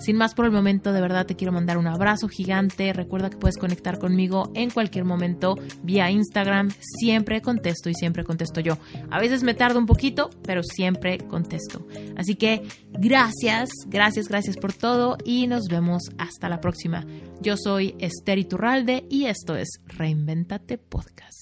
sin más por el momento, de verdad te quiero mandar un abrazo gigante. Recuerda que puedes conectar conmigo en cualquier momento vía Instagram. Siempre contesto y siempre contesto yo. A veces me tardo un poquito, pero siempre contesto. Así que gracias, gracias, gracias por todo y nos vemos hasta la próxima. Yo soy Esther Iturralde y esto es Reinventate Podcast.